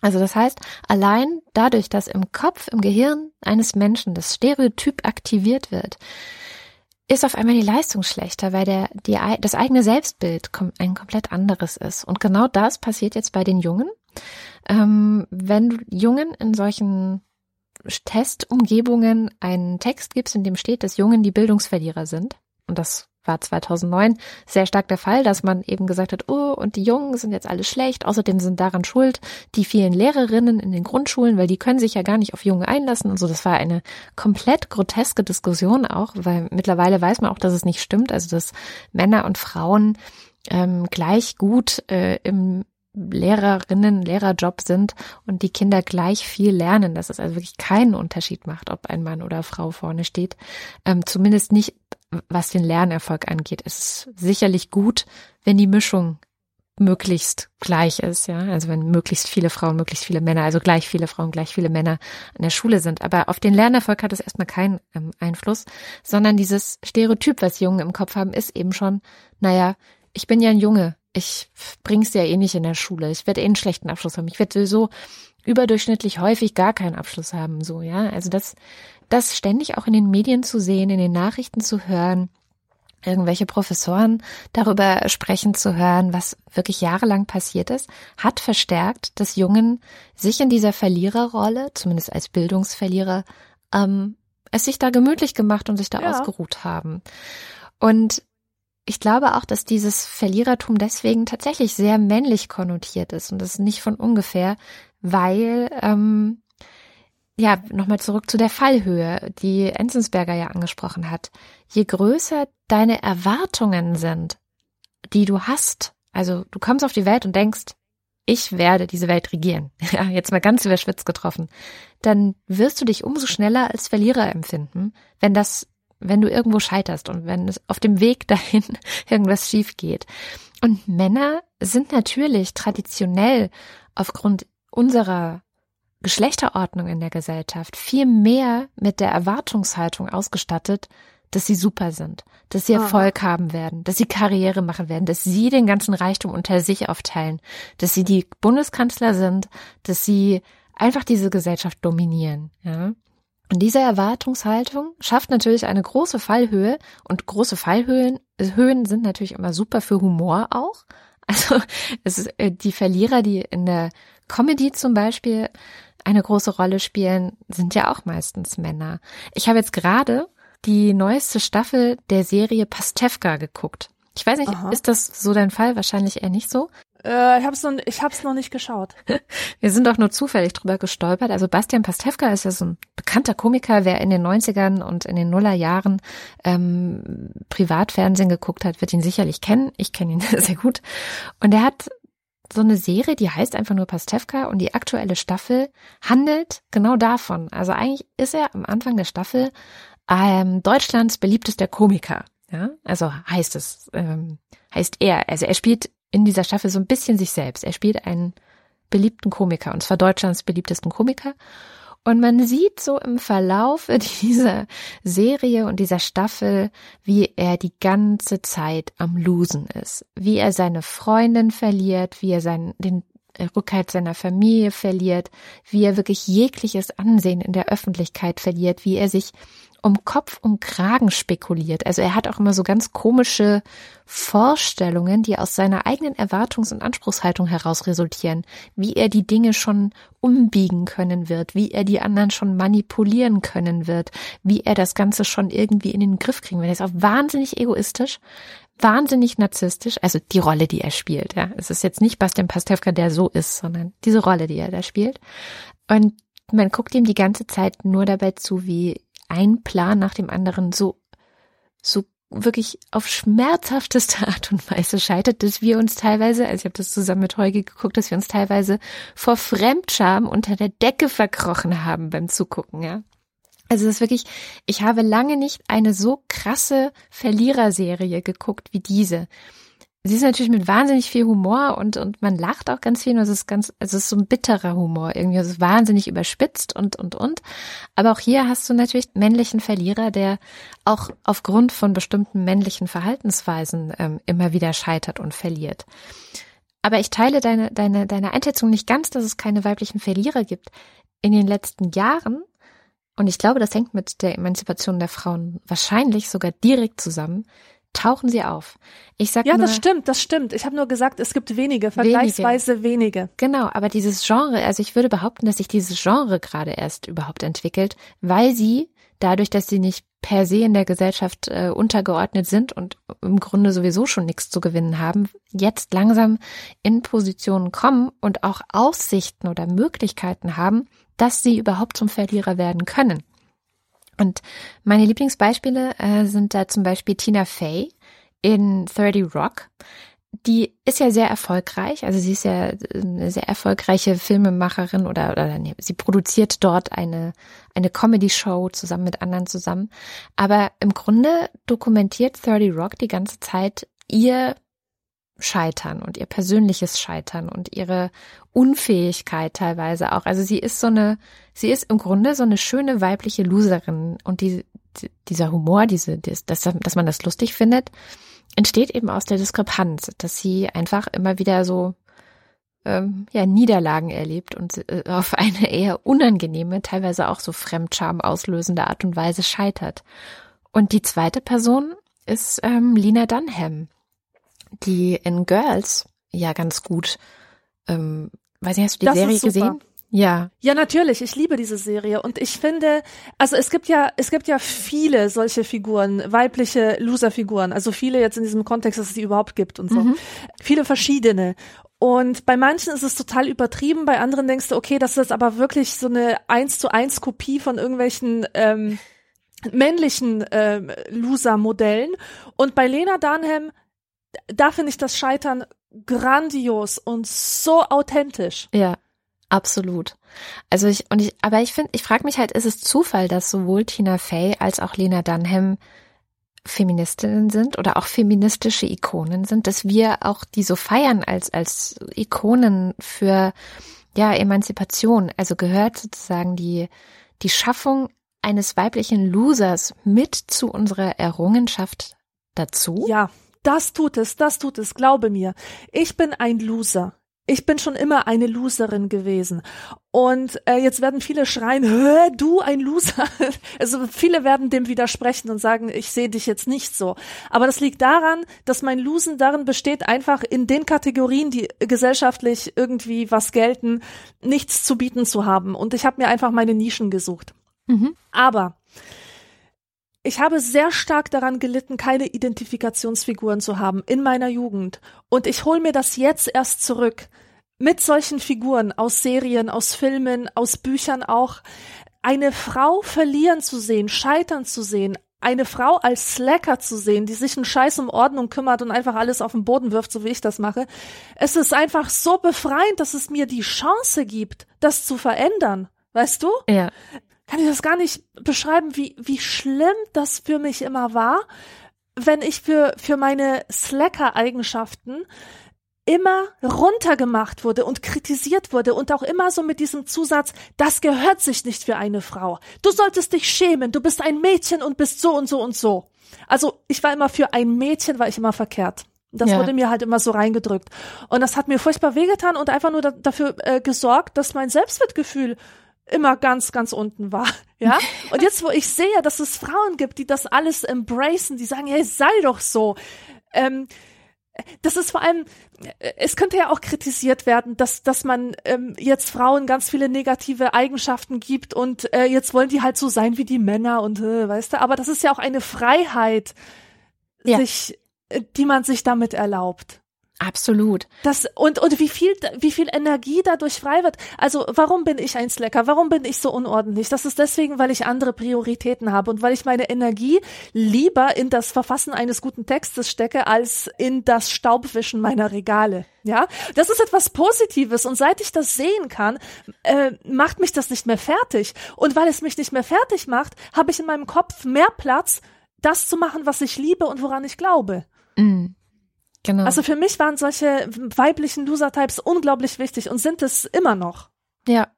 Also das heißt, allein dadurch, dass im Kopf, im Gehirn eines Menschen das Stereotyp aktiviert wird, ist auf einmal die Leistung schlechter, weil der, die, das eigene Selbstbild ein komplett anderes ist. Und genau das passiert jetzt bei den Jungen. Ähm, wenn Jungen in solchen Testumgebungen einen Text gibst, in dem steht, dass Jungen die Bildungsverlierer sind, und das war 2009 sehr stark der Fall, dass man eben gesagt hat, oh, und die Jungen sind jetzt alle schlecht. Außerdem sind daran schuld die vielen Lehrerinnen in den Grundschulen, weil die können sich ja gar nicht auf Jungen einlassen und so. Das war eine komplett groteske Diskussion auch, weil mittlerweile weiß man auch, dass es nicht stimmt. Also, dass Männer und Frauen ähm, gleich gut äh, im Lehrerinnen, Lehrerjob sind und die Kinder gleich viel lernen, dass es also wirklich keinen Unterschied macht, ob ein Mann oder Frau vorne steht. Ähm, zumindest nicht was den Lernerfolg angeht, ist es sicherlich gut, wenn die Mischung möglichst gleich ist, ja, also wenn möglichst viele Frauen, möglichst viele Männer, also gleich viele Frauen, gleich viele Männer an der Schule sind. Aber auf den Lernerfolg hat es erstmal keinen ähm, Einfluss, sondern dieses Stereotyp, was Jungen im Kopf haben, ist eben schon, naja, ich bin ja ein Junge, ich bring's ja eh nicht in der Schule, ich werde eh einen schlechten Abschluss haben, ich werde sowieso überdurchschnittlich häufig gar keinen Abschluss haben, so, ja, also das das ständig auch in den Medien zu sehen, in den Nachrichten zu hören, irgendwelche Professoren darüber sprechen zu hören, was wirklich jahrelang passiert ist, hat verstärkt, dass Jungen sich in dieser Verliererrolle, zumindest als Bildungsverlierer, ähm, es sich da gemütlich gemacht und sich da ja. ausgeruht haben. Und ich glaube auch, dass dieses Verlierertum deswegen tatsächlich sehr männlich konnotiert ist und das nicht von ungefähr, weil ähm, ja, nochmal zurück zu der Fallhöhe, die Enzensberger ja angesprochen hat. Je größer deine Erwartungen sind, die du hast, also du kommst auf die Welt und denkst, ich werde diese Welt regieren, ja, jetzt mal ganz überschwitzt getroffen, dann wirst du dich umso schneller als Verlierer empfinden, wenn das, wenn du irgendwo scheiterst und wenn es auf dem Weg dahin irgendwas schief geht. Und Männer sind natürlich traditionell aufgrund unserer Geschlechterordnung in der Gesellschaft viel mehr mit der Erwartungshaltung ausgestattet, dass sie super sind, dass sie Erfolg Aha. haben werden, dass sie Karriere machen werden, dass sie den ganzen Reichtum unter sich aufteilen, dass sie die Bundeskanzler sind, dass sie einfach diese Gesellschaft dominieren, ja. Und diese Erwartungshaltung schafft natürlich eine große Fallhöhe und große Fallhöhen Höhen sind natürlich immer super für Humor auch. Also es ist, äh, die Verlierer, die in der Comedy zum Beispiel eine große Rolle spielen, sind ja auch meistens Männer. Ich habe jetzt gerade die neueste Staffel der Serie Pastewka geguckt. Ich weiß nicht, Aha. ist das so dein Fall? Wahrscheinlich eher nicht so. Äh, ich habe es noch, ich hab's noch nicht geschaut. Wir sind doch nur zufällig drüber gestolpert. Also Bastian Pastewka ist ja so ein bekannter Komiker. Wer in den 90ern und in den Nullerjahren ähm, Privatfernsehen geguckt hat, wird ihn sicherlich kennen. Ich kenne ihn sehr gut. Und er hat so eine Serie, die heißt einfach nur Pastewka und die aktuelle Staffel handelt genau davon. Also eigentlich ist er am Anfang der Staffel ähm, Deutschlands beliebtester Komiker. Ja, also heißt es, ähm, heißt er. Also er spielt in dieser Staffel so ein bisschen sich selbst. Er spielt einen beliebten Komiker und zwar Deutschlands beliebtesten Komiker. Und man sieht so im Verlauf dieser Serie und dieser Staffel, wie er die ganze Zeit am Losen ist, wie er seine Freundin verliert, wie er seinen, den Rückhalt seiner Familie verliert, wie er wirklich jegliches Ansehen in der Öffentlichkeit verliert, wie er sich um Kopf und Kragen spekuliert. Also er hat auch immer so ganz komische Vorstellungen, die aus seiner eigenen Erwartungs- und Anspruchshaltung heraus resultieren, wie er die Dinge schon umbiegen können wird, wie er die anderen schon manipulieren können wird, wie er das Ganze schon irgendwie in den Griff kriegen wird. Er ist auch wahnsinnig egoistisch, wahnsinnig narzisstisch, also die Rolle, die er spielt. Ja, es ist jetzt nicht Bastian Pastewka, der so ist, sondern diese Rolle, die er da spielt. Und man guckt ihm die ganze Zeit nur dabei zu, wie ein Plan nach dem anderen so, so wirklich auf schmerzhafteste Art und Weise scheitert, dass wir uns teilweise, also ich habe das zusammen mit Heuge geguckt, dass wir uns teilweise vor Fremdscham unter der Decke verkrochen haben beim Zugucken, ja. Also es ist wirklich, ich habe lange nicht eine so krasse Verliererserie geguckt wie diese sie ist natürlich mit wahnsinnig viel Humor und, und man lacht auch ganz viel. Und es ist ganz, es ist so ein bitterer Humor irgendwie. Es ist wahnsinnig überspitzt und, und, und. Aber auch hier hast du natürlich männlichen Verlierer, der auch aufgrund von bestimmten männlichen Verhaltensweisen ähm, immer wieder scheitert und verliert. Aber ich teile deine, deine, deine Einschätzung nicht ganz, dass es keine weiblichen Verlierer gibt. In den letzten Jahren und ich glaube, das hängt mit der Emanzipation der Frauen wahrscheinlich sogar direkt zusammen, tauchen sie auf. Ich sag ja, nur, das stimmt, das stimmt. Ich habe nur gesagt, es gibt wenige, vergleichsweise wenige. wenige. Genau, aber dieses Genre, also ich würde behaupten, dass sich dieses Genre gerade erst überhaupt entwickelt, weil sie dadurch, dass sie nicht per se in der Gesellschaft äh, untergeordnet sind und im Grunde sowieso schon nichts zu gewinnen haben, jetzt langsam in Positionen kommen und auch Aussichten oder Möglichkeiten haben, dass sie überhaupt zum Verlierer werden können. Und meine Lieblingsbeispiele äh, sind da zum Beispiel Tina Fey in 30 Rock. Die ist ja sehr erfolgreich, also sie ist ja eine sehr erfolgreiche Filmemacherin oder, oder nee, sie produziert dort eine, eine Comedy-Show zusammen mit anderen zusammen. Aber im Grunde dokumentiert 30 Rock die ganze Zeit ihr Scheitern und ihr persönliches Scheitern und ihre Unfähigkeit teilweise auch. Also sie ist so eine, sie ist im Grunde so eine schöne weibliche Loserin und die, dieser Humor, diese, das, dass man das lustig findet, entsteht eben aus der Diskrepanz, dass sie einfach immer wieder so ähm, ja Niederlagen erlebt und äh, auf eine eher unangenehme, teilweise auch so Fremdscham auslösende Art und Weise scheitert. Und die zweite Person ist ähm, Lina Dunham die in Girls ja ganz gut, ähm, weiß nicht, hast du die das Serie gesehen? Ja. Ja, natürlich. Ich liebe diese Serie. Und ich finde, also es gibt ja, es gibt ja viele solche Figuren, weibliche Loser-Figuren. Also viele jetzt in diesem Kontext, dass es die überhaupt gibt und so. Mhm. Viele verschiedene. Und bei manchen ist es total übertrieben, bei anderen denkst du, okay, das ist aber wirklich so eine eins zu eins Kopie von irgendwelchen ähm, männlichen ähm, Loser-Modellen. Und bei Lena Dunham da finde ich das Scheitern grandios und so authentisch. Ja, absolut. Also ich und ich, aber ich finde, ich frage mich halt, ist es Zufall, dass sowohl Tina Fey als auch Lena Dunham Feministinnen sind oder auch feministische Ikonen sind, dass wir auch die so feiern als als Ikonen für ja Emanzipation. Also gehört sozusagen die die Schaffung eines weiblichen Losers mit zu unserer Errungenschaft dazu? Ja, das tut es, das tut es, glaube mir. Ich bin ein Loser. Ich bin schon immer eine Loserin gewesen. Und äh, jetzt werden viele schreien, Hä, du ein Loser. Also viele werden dem widersprechen und sagen, ich sehe dich jetzt nicht so. Aber das liegt daran, dass mein Losen darin besteht, einfach in den Kategorien, die gesellschaftlich irgendwie was gelten, nichts zu bieten zu haben. Und ich habe mir einfach meine Nischen gesucht. Mhm. Aber ich habe sehr stark daran gelitten, keine Identifikationsfiguren zu haben in meiner Jugend. Und ich hole mir das jetzt erst zurück. Mit solchen Figuren aus Serien, aus Filmen, aus Büchern auch. Eine Frau verlieren zu sehen, scheitern zu sehen, eine Frau als Slacker zu sehen, die sich einen Scheiß um Ordnung kümmert und einfach alles auf den Boden wirft, so wie ich das mache. Es ist einfach so befreiend, dass es mir die Chance gibt, das zu verändern. Weißt du? Ja kann ich das gar nicht beschreiben, wie, wie schlimm das für mich immer war, wenn ich für, für meine Slacker-Eigenschaften immer runtergemacht wurde und kritisiert wurde und auch immer so mit diesem Zusatz, das gehört sich nicht für eine Frau. Du solltest dich schämen, du bist ein Mädchen und bist so und so und so. Also ich war immer für ein Mädchen, war ich immer verkehrt. Das ja. wurde mir halt immer so reingedrückt. Und das hat mir furchtbar wehgetan und einfach nur da, dafür äh, gesorgt, dass mein Selbstwertgefühl immer ganz, ganz unten war, ja. Und jetzt, wo ich sehe, dass es Frauen gibt, die das alles embracen, die sagen, hey, sei doch so, ähm, das ist vor allem, es könnte ja auch kritisiert werden, dass, dass man ähm, jetzt Frauen ganz viele negative Eigenschaften gibt und äh, jetzt wollen die halt so sein wie die Männer und äh, weißt du, aber das ist ja auch eine Freiheit, ja. sich, äh, die man sich damit erlaubt. Absolut. Das, und, und wie viel, wie viel Energie dadurch frei wird. Also, warum bin ich ein Slacker? Warum bin ich so unordentlich? Das ist deswegen, weil ich andere Prioritäten habe und weil ich meine Energie lieber in das Verfassen eines guten Textes stecke, als in das Staubwischen meiner Regale. Ja, das ist etwas Positives und seit ich das sehen kann, äh, macht mich das nicht mehr fertig. Und weil es mich nicht mehr fertig macht, habe ich in meinem Kopf mehr Platz, das zu machen, was ich liebe und woran ich glaube. Mm. Genau. Also für mich waren solche weiblichen Loser-Types unglaublich wichtig und sind es immer noch. Ja.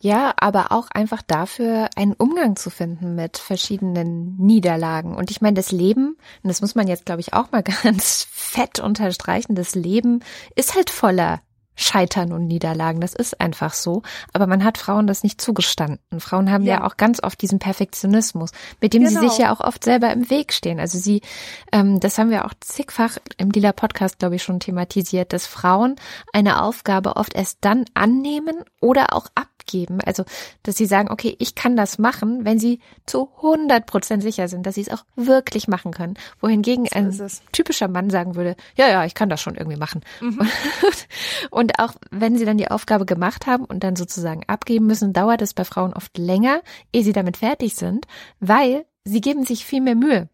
Ja, aber auch einfach dafür einen Umgang zu finden mit verschiedenen Niederlagen. Und ich meine, das Leben, und das muss man jetzt, glaube ich, auch mal ganz fett unterstreichen, das Leben ist halt voller Scheitern und Niederlagen. Das ist einfach so. Aber man hat Frauen das nicht zugestanden. Frauen haben ja, ja auch ganz oft diesen Perfektionismus, mit dem genau. sie sich ja auch oft selber im Weg stehen. Also sie, ähm, das haben wir auch zigfach im Lila Podcast, glaube ich, schon thematisiert, dass Frauen eine Aufgabe oft erst dann annehmen oder auch ab abgeben. Also, dass sie sagen, okay, ich kann das machen, wenn sie zu 100 Prozent sicher sind, dass sie es auch wirklich machen können. Wohingegen so ein typischer Mann sagen würde, ja, ja, ich kann das schon irgendwie machen. Mhm. Und auch wenn sie dann die Aufgabe gemacht haben und dann sozusagen abgeben müssen, dauert es bei Frauen oft länger, ehe sie damit fertig sind, weil sie geben sich viel mehr Mühe.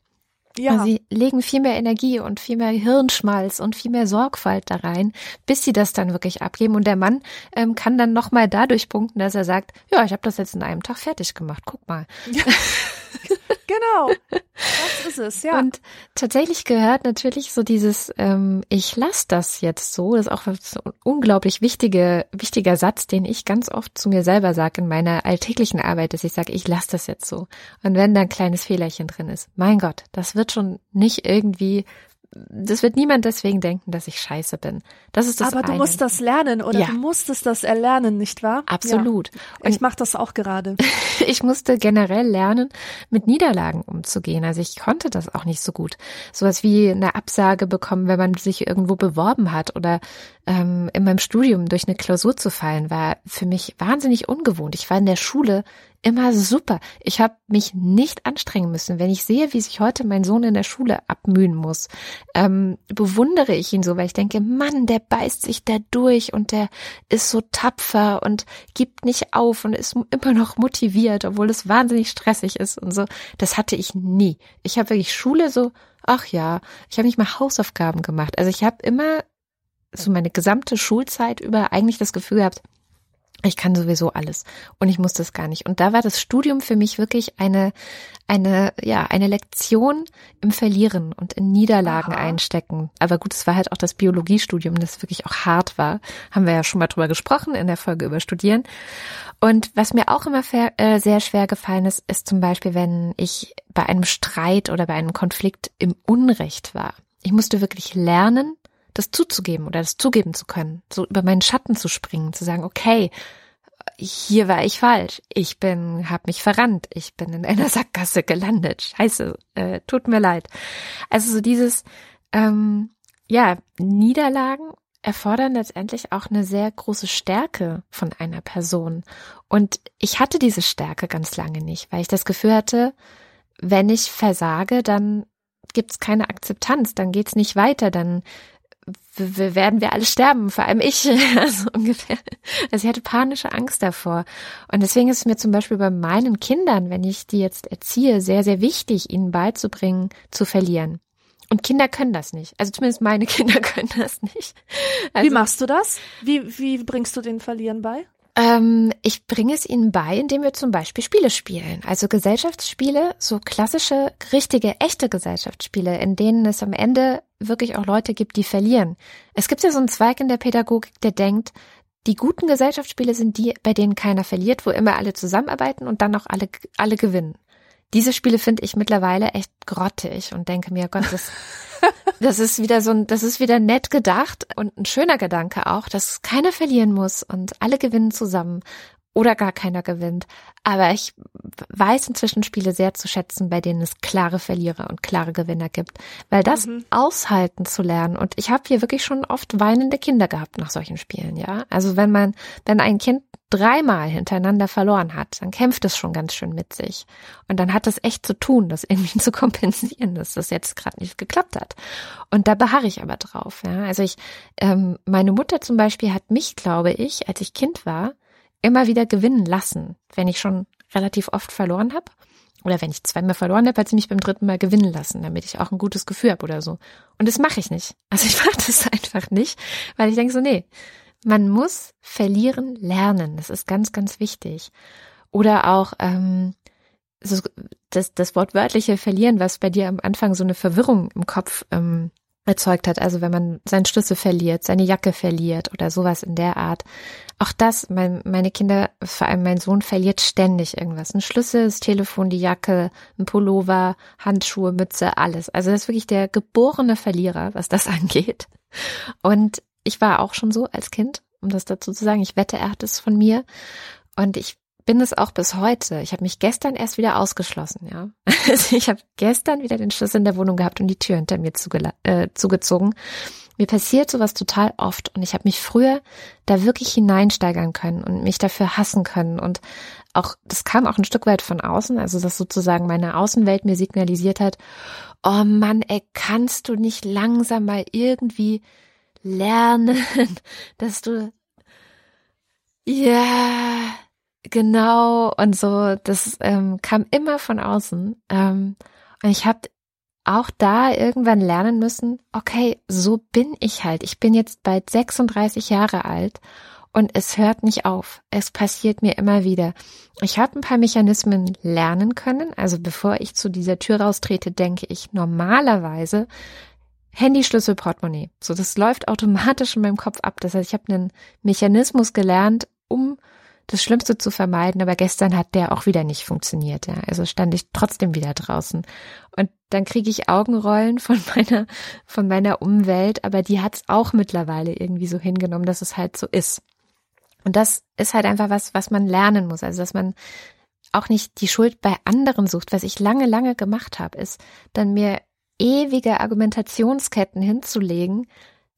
Ja. Sie legen viel mehr Energie und viel mehr Hirnschmalz und viel mehr Sorgfalt da rein, bis sie das dann wirklich abgeben. Und der Mann ähm, kann dann nochmal dadurch punkten, dass er sagt, ja, ich habe das jetzt in einem Tag fertig gemacht, guck mal. Ja. genau, das ist es, ja. Und tatsächlich gehört natürlich so dieses, ähm, ich lasse das jetzt so, das ist auch ein unglaublich wichtige, wichtiger Satz, den ich ganz oft zu mir selber sage in meiner alltäglichen Arbeit, dass ich sage, ich lasse das jetzt so. Und wenn da ein kleines Fehlerchen drin ist, mein Gott, das wird schon nicht irgendwie das wird niemand deswegen denken, dass ich scheiße bin. Das ist das Aber eine. du musst das lernen oder ja. du musstest das erlernen, nicht wahr? Absolut. Ja. Ich mache das auch gerade. ich musste generell lernen, mit Niederlagen umzugehen. Also ich konnte das auch nicht so gut. Sowas wie eine Absage bekommen, wenn man sich irgendwo beworben hat oder ähm, in meinem Studium durch eine Klausur zu fallen, war für mich wahnsinnig ungewohnt. Ich war in der Schule immer super. Ich habe mich nicht anstrengen müssen. Wenn ich sehe, wie sich heute mein Sohn in der Schule abmühen muss, ähm, bewundere ich ihn so, weil ich denke, Mann, der beißt sich da durch und der ist so tapfer und gibt nicht auf und ist immer noch motiviert, obwohl es wahnsinnig stressig ist und so. Das hatte ich nie. Ich habe wirklich Schule so, ach ja, ich habe nicht mal Hausaufgaben gemacht. Also ich habe immer so meine gesamte Schulzeit über eigentlich das Gefühl gehabt, ich kann sowieso alles und ich muss das gar nicht. Und da war das Studium für mich wirklich eine, eine, ja, eine Lektion im Verlieren und in Niederlagen Aha. einstecken. Aber gut, es war halt auch das Biologiestudium, das wirklich auch hart war. Haben wir ja schon mal drüber gesprochen in der Folge über Studieren. Und was mir auch immer äh, sehr schwer gefallen ist, ist zum Beispiel, wenn ich bei einem Streit oder bei einem Konflikt im Unrecht war. Ich musste wirklich lernen, das zuzugeben oder das zugeben zu können, so über meinen Schatten zu springen, zu sagen, okay, hier war ich falsch, ich bin, hab mich verrannt, ich bin in einer Sackgasse gelandet, scheiße, äh, tut mir leid. Also so dieses, ähm, ja, Niederlagen erfordern letztendlich auch eine sehr große Stärke von einer Person. Und ich hatte diese Stärke ganz lange nicht, weil ich das Gefühl hatte, wenn ich versage, dann gibt's keine Akzeptanz, dann geht's nicht weiter, dann werden wir alle sterben, vor allem ich, also ungefähr. Also ich hatte panische Angst davor. Und deswegen ist es mir zum Beispiel bei meinen Kindern, wenn ich die jetzt erziehe, sehr, sehr wichtig, ihnen beizubringen, zu verlieren. Und Kinder können das nicht. Also zumindest meine Kinder können das nicht. Also, wie machst du das? Wie, wie bringst du den Verlieren bei? Ähm, ich bringe es ihnen bei, indem wir zum Beispiel Spiele spielen. Also Gesellschaftsspiele, so klassische, richtige, echte Gesellschaftsspiele, in denen es am Ende wirklich auch Leute gibt, die verlieren. Es gibt ja so einen Zweig in der Pädagogik, der denkt, die guten Gesellschaftsspiele sind die, bei denen keiner verliert, wo immer alle zusammenarbeiten und dann auch alle, alle gewinnen. Diese Spiele finde ich mittlerweile echt grottig und denke mir, Gott, das das ist wieder so ein, das ist wieder nett gedacht und ein schöner Gedanke auch, dass keiner verlieren muss und alle gewinnen zusammen. Oder gar keiner gewinnt. Aber ich weiß inzwischen Spiele sehr zu schätzen, bei denen es klare Verlierer und klare Gewinner gibt. Weil das mhm. aushalten zu lernen. Und ich habe hier wirklich schon oft weinende Kinder gehabt nach solchen Spielen, ja. Also wenn man, wenn ein Kind dreimal hintereinander verloren hat, dann kämpft es schon ganz schön mit sich. Und dann hat es echt zu tun, das irgendwie zu kompensieren, dass das jetzt gerade nicht geklappt hat. Und da beharre ich aber drauf. Ja. Also ich, ähm, meine Mutter zum Beispiel hat mich, glaube ich, als ich Kind war, immer wieder gewinnen lassen, wenn ich schon relativ oft verloren habe. Oder wenn ich zweimal verloren habe, hat sie mich beim dritten Mal gewinnen lassen, damit ich auch ein gutes Gefühl habe oder so. Und das mache ich nicht. Also ich mache das einfach nicht, weil ich denke so, nee, man muss verlieren lernen. Das ist ganz, ganz wichtig. Oder auch ähm, so das, das wortwörtliche Verlieren, was bei dir am Anfang so eine Verwirrung im Kopf ähm, erzeugt hat. Also wenn man seinen Schlüssel verliert, seine Jacke verliert oder sowas in der Art. Auch das, mein, meine Kinder, vor allem mein Sohn, verliert ständig irgendwas. Ein Schlüssel, das Telefon, die Jacke, ein Pullover, Handschuhe, Mütze, alles. Also das ist wirklich der geborene Verlierer, was das angeht. Und ich war auch schon so als Kind, um das dazu zu sagen. Ich wette, er hat es von mir. Und ich bin es auch bis heute. Ich habe mich gestern erst wieder ausgeschlossen, ja. Also ich habe gestern wieder den Schlüssel in der Wohnung gehabt und die Tür hinter mir äh, zugezogen. Mir passiert sowas total oft und ich habe mich früher da wirklich hineinsteigern können und mich dafür hassen können und auch das kam auch ein Stück weit von außen, also dass sozusagen meine Außenwelt mir signalisiert hat, oh Mann, ey, kannst du nicht langsam mal irgendwie lernen, dass du ja Genau, und so, das ähm, kam immer von außen. Ähm, und ich habe auch da irgendwann lernen müssen, okay, so bin ich halt. Ich bin jetzt bald 36 Jahre alt und es hört nicht auf. Es passiert mir immer wieder. Ich habe ein paar Mechanismen lernen können. Also bevor ich zu dieser Tür raustrete, denke ich normalerweise Handy, Schlüssel, Portemonnaie. So, das läuft automatisch in meinem Kopf ab. Das heißt, ich habe einen Mechanismus gelernt, um das Schlimmste zu vermeiden, aber gestern hat der auch wieder nicht funktioniert. Ja. Also stand ich trotzdem wieder draußen. Und dann kriege ich Augenrollen von meiner, von meiner Umwelt, aber die hat es auch mittlerweile irgendwie so hingenommen, dass es halt so ist. Und das ist halt einfach was, was man lernen muss. Also dass man auch nicht die Schuld bei anderen sucht. Was ich lange, lange gemacht habe, ist dann mir ewige Argumentationsketten hinzulegen,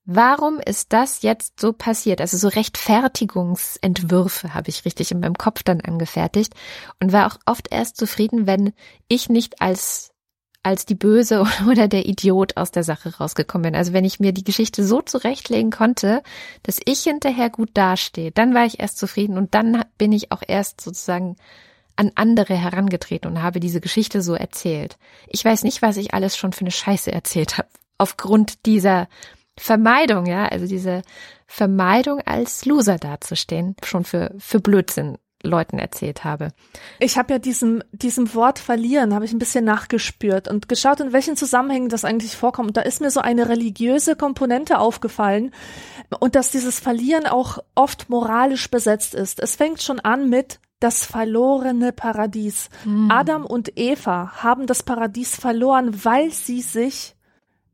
Warum ist das jetzt so passiert? Also so Rechtfertigungsentwürfe habe ich richtig in meinem Kopf dann angefertigt und war auch oft erst zufrieden, wenn ich nicht als als die Böse oder der Idiot aus der Sache rausgekommen bin. Also wenn ich mir die Geschichte so zurechtlegen konnte, dass ich hinterher gut dastehe, dann war ich erst zufrieden und dann bin ich auch erst sozusagen an andere herangetreten und habe diese Geschichte so erzählt. Ich weiß nicht, was ich alles schon für eine Scheiße erzählt habe aufgrund dieser Vermeidung, ja, also diese Vermeidung als Loser dazustehen, schon für, für Blödsinn Leuten erzählt habe. Ich habe ja diesem, diesem Wort verlieren, habe ich ein bisschen nachgespürt und geschaut, in welchen Zusammenhängen das eigentlich vorkommt. Und da ist mir so eine religiöse Komponente aufgefallen und dass dieses Verlieren auch oft moralisch besetzt ist. Es fängt schon an mit das verlorene Paradies. Mhm. Adam und Eva haben das Paradies verloren, weil sie sich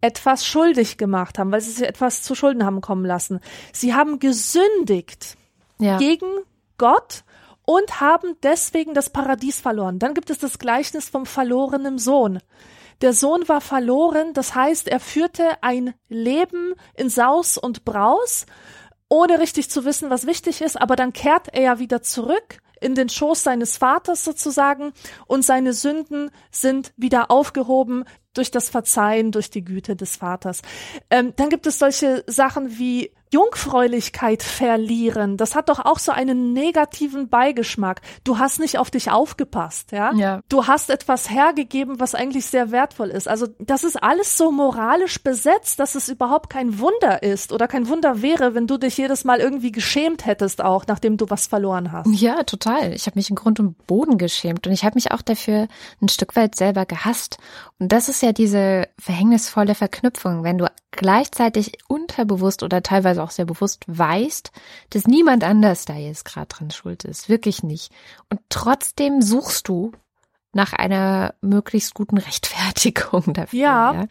etwas schuldig gemacht haben, weil sie sich etwas zu Schulden haben kommen lassen. Sie haben gesündigt ja. gegen Gott und haben deswegen das Paradies verloren. Dann gibt es das Gleichnis vom verlorenen Sohn. Der Sohn war verloren, das heißt, er führte ein Leben in Saus und Braus, ohne richtig zu wissen, was wichtig ist, aber dann kehrt er ja wieder zurück in den Schoß seines Vaters sozusagen und seine Sünden sind wieder aufgehoben durch das Verzeihen, durch die Güte des Vaters. Ähm, dann gibt es solche Sachen wie Jungfräulichkeit verlieren, das hat doch auch so einen negativen Beigeschmack. Du hast nicht auf dich aufgepasst, ja? ja? Du hast etwas hergegeben, was eigentlich sehr wertvoll ist. Also das ist alles so moralisch besetzt, dass es überhaupt kein Wunder ist oder kein Wunder wäre, wenn du dich jedes Mal irgendwie geschämt hättest auch, nachdem du was verloren hast. Ja, total. Ich habe mich im Grund und Boden geschämt und ich habe mich auch dafür ein Stück weit selber gehasst. Und das ist ja diese verhängnisvolle Verknüpfung, wenn du gleichzeitig unterbewusst oder teilweise auch sehr bewusst weißt, dass niemand anders da jetzt gerade dran schuld ist. Wirklich nicht. Und trotzdem suchst du nach einer möglichst guten Rechtfertigung dafür. Ja. ja.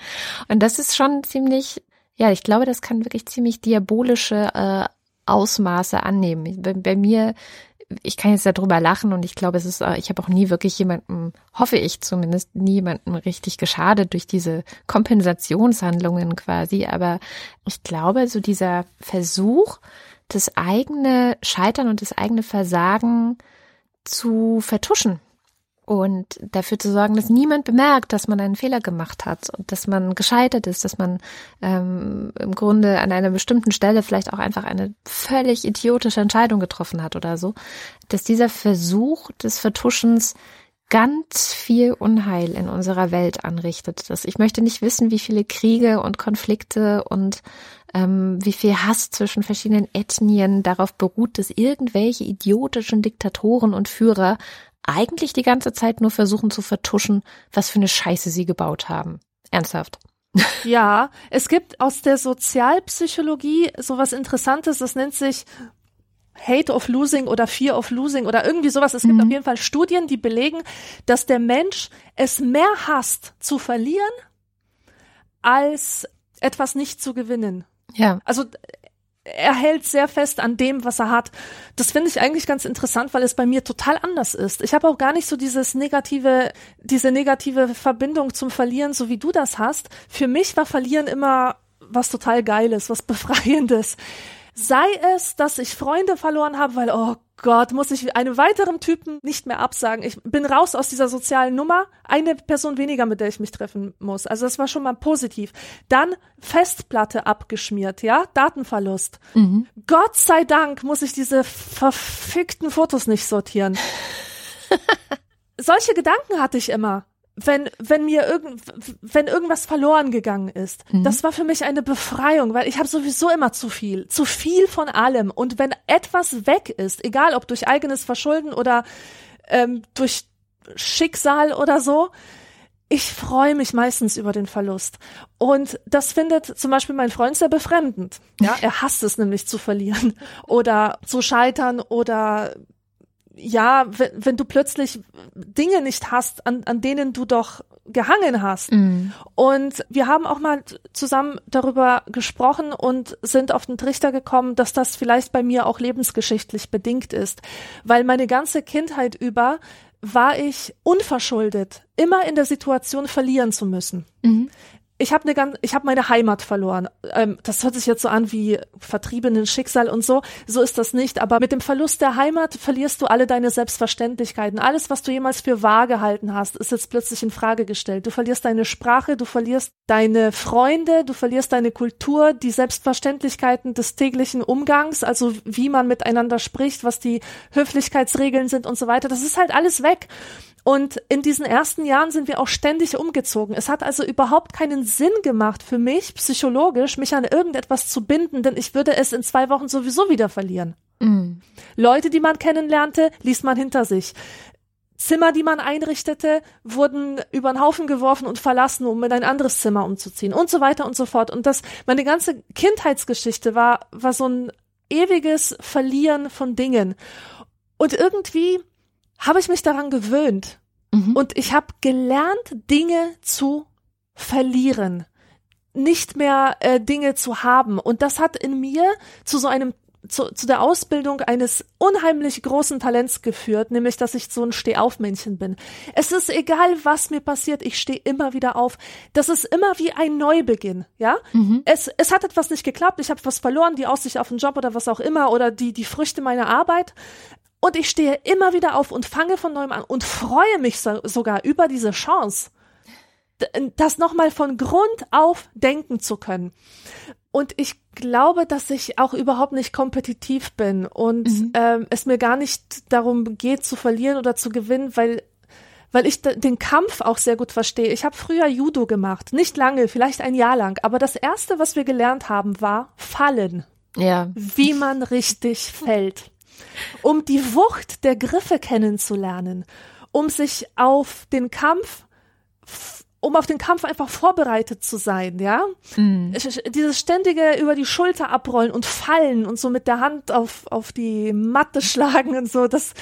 Und das ist schon ziemlich, ja, ich glaube, das kann wirklich ziemlich diabolische äh, Ausmaße annehmen. Bei, bei mir ich kann jetzt darüber lachen und ich glaube, es ist, ich habe auch nie wirklich jemanden, hoffe ich zumindest, nie jemanden richtig geschadet durch diese Kompensationshandlungen quasi. Aber ich glaube, so dieser Versuch, das eigene Scheitern und das eigene Versagen zu vertuschen und dafür zu sorgen, dass niemand bemerkt, dass man einen Fehler gemacht hat und dass man gescheitert ist, dass man ähm, im Grunde an einer bestimmten Stelle vielleicht auch einfach eine völlig idiotische Entscheidung getroffen hat oder so, dass dieser Versuch des Vertuschens ganz viel Unheil in unserer Welt anrichtet. Das, ich möchte nicht wissen, wie viele Kriege und Konflikte und ähm, wie viel Hass zwischen verschiedenen Ethnien darauf beruht, dass irgendwelche idiotischen Diktatoren und Führer eigentlich die ganze Zeit nur versuchen zu vertuschen, was für eine Scheiße sie gebaut haben. Ernsthaft. Ja, es gibt aus der Sozialpsychologie sowas Interessantes, das nennt sich Hate of Losing oder Fear of Losing oder irgendwie sowas. Es gibt mhm. auf jeden Fall Studien, die belegen, dass der Mensch es mehr hasst zu verlieren, als etwas nicht zu gewinnen. Ja. Also er hält sehr fest an dem, was er hat. Das finde ich eigentlich ganz interessant, weil es bei mir total anders ist. Ich habe auch gar nicht so dieses negative, diese negative Verbindung zum Verlieren, so wie du das hast. Für mich war Verlieren immer was total Geiles, was Befreiendes. Sei es, dass ich Freunde verloren habe, weil, oh Gott, muss ich einem weiteren Typen nicht mehr absagen. Ich bin raus aus dieser sozialen Nummer. Eine Person weniger, mit der ich mich treffen muss. Also das war schon mal positiv. Dann Festplatte abgeschmiert, ja, Datenverlust. Mhm. Gott sei Dank muss ich diese verfickten Fotos nicht sortieren. Solche Gedanken hatte ich immer wenn, wenn mir irgend, wenn irgendwas verloren gegangen ist. Mhm. Das war für mich eine Befreiung, weil ich habe sowieso immer zu viel, zu viel von allem. Und wenn etwas weg ist, egal ob durch eigenes Verschulden oder ähm, durch Schicksal oder so, ich freue mich meistens über den Verlust. Und das findet zum Beispiel mein Freund sehr befremdend. Ja, er hasst es nämlich zu verlieren oder zu scheitern oder ja, wenn, wenn du plötzlich Dinge nicht hast, an, an denen du doch gehangen hast. Mm. Und wir haben auch mal zusammen darüber gesprochen und sind auf den Trichter gekommen, dass das vielleicht bei mir auch lebensgeschichtlich bedingt ist, weil meine ganze Kindheit über war ich unverschuldet immer in der Situation verlieren zu müssen. Mhm ich habe eine ganz, ich habe meine Heimat verloren. Ähm, das hört sich jetzt so an wie vertriebenen Schicksal und so. So ist das nicht. Aber mit dem Verlust der Heimat verlierst du alle deine Selbstverständlichkeiten. Alles, was du jemals für wahr gehalten hast, ist jetzt plötzlich in Frage gestellt. Du verlierst deine Sprache, du verlierst deine Freunde, du verlierst deine Kultur, die Selbstverständlichkeiten des täglichen Umgangs, also wie man miteinander spricht, was die Höflichkeitsregeln sind und so weiter. Das ist halt alles weg. Und in diesen ersten Jahren sind wir auch ständig umgezogen. Es hat also überhaupt keinen Sinn gemacht für mich, psychologisch, mich an irgendetwas zu binden, denn ich würde es in zwei Wochen sowieso wieder verlieren. Mm. Leute, die man kennenlernte, ließ man hinter sich. Zimmer, die man einrichtete, wurden über den Haufen geworfen und verlassen, um in ein anderes Zimmer umzuziehen und so weiter und so fort. Und das, meine ganze Kindheitsgeschichte war, war so ein ewiges Verlieren von Dingen. Und irgendwie habe ich mich daran gewöhnt. Mhm. Und ich habe gelernt, Dinge zu verlieren, nicht mehr äh, Dinge zu haben. Und das hat in mir zu so einem zu, zu der Ausbildung eines unheimlich großen Talents geführt, nämlich dass ich so ein Stehaufmännchen bin. Es ist egal, was mir passiert, ich stehe immer wieder auf. Das ist immer wie ein Neubeginn, ja? Mhm. Es, es hat etwas nicht geklappt, ich habe was verloren, die Aussicht auf einen Job oder was auch immer oder die, die Früchte meiner Arbeit. Und ich stehe immer wieder auf und fange von neuem an und freue mich so, sogar über diese Chance, das nochmal von Grund auf denken zu können. Und ich glaube, dass ich auch überhaupt nicht kompetitiv bin und mhm. ähm, es mir gar nicht darum geht zu verlieren oder zu gewinnen, weil weil ich den Kampf auch sehr gut verstehe. Ich habe früher Judo gemacht, nicht lange, vielleicht ein Jahr lang, aber das erste, was wir gelernt haben, war Fallen. Ja. Wie man richtig fällt um die Wucht der Griffe kennenzulernen, um sich auf den Kampf um auf den Kampf einfach vorbereitet zu sein, ja. Mm. Dieses ständige über die Schulter abrollen und fallen und so mit der Hand auf, auf die Matte schlagen und so, das,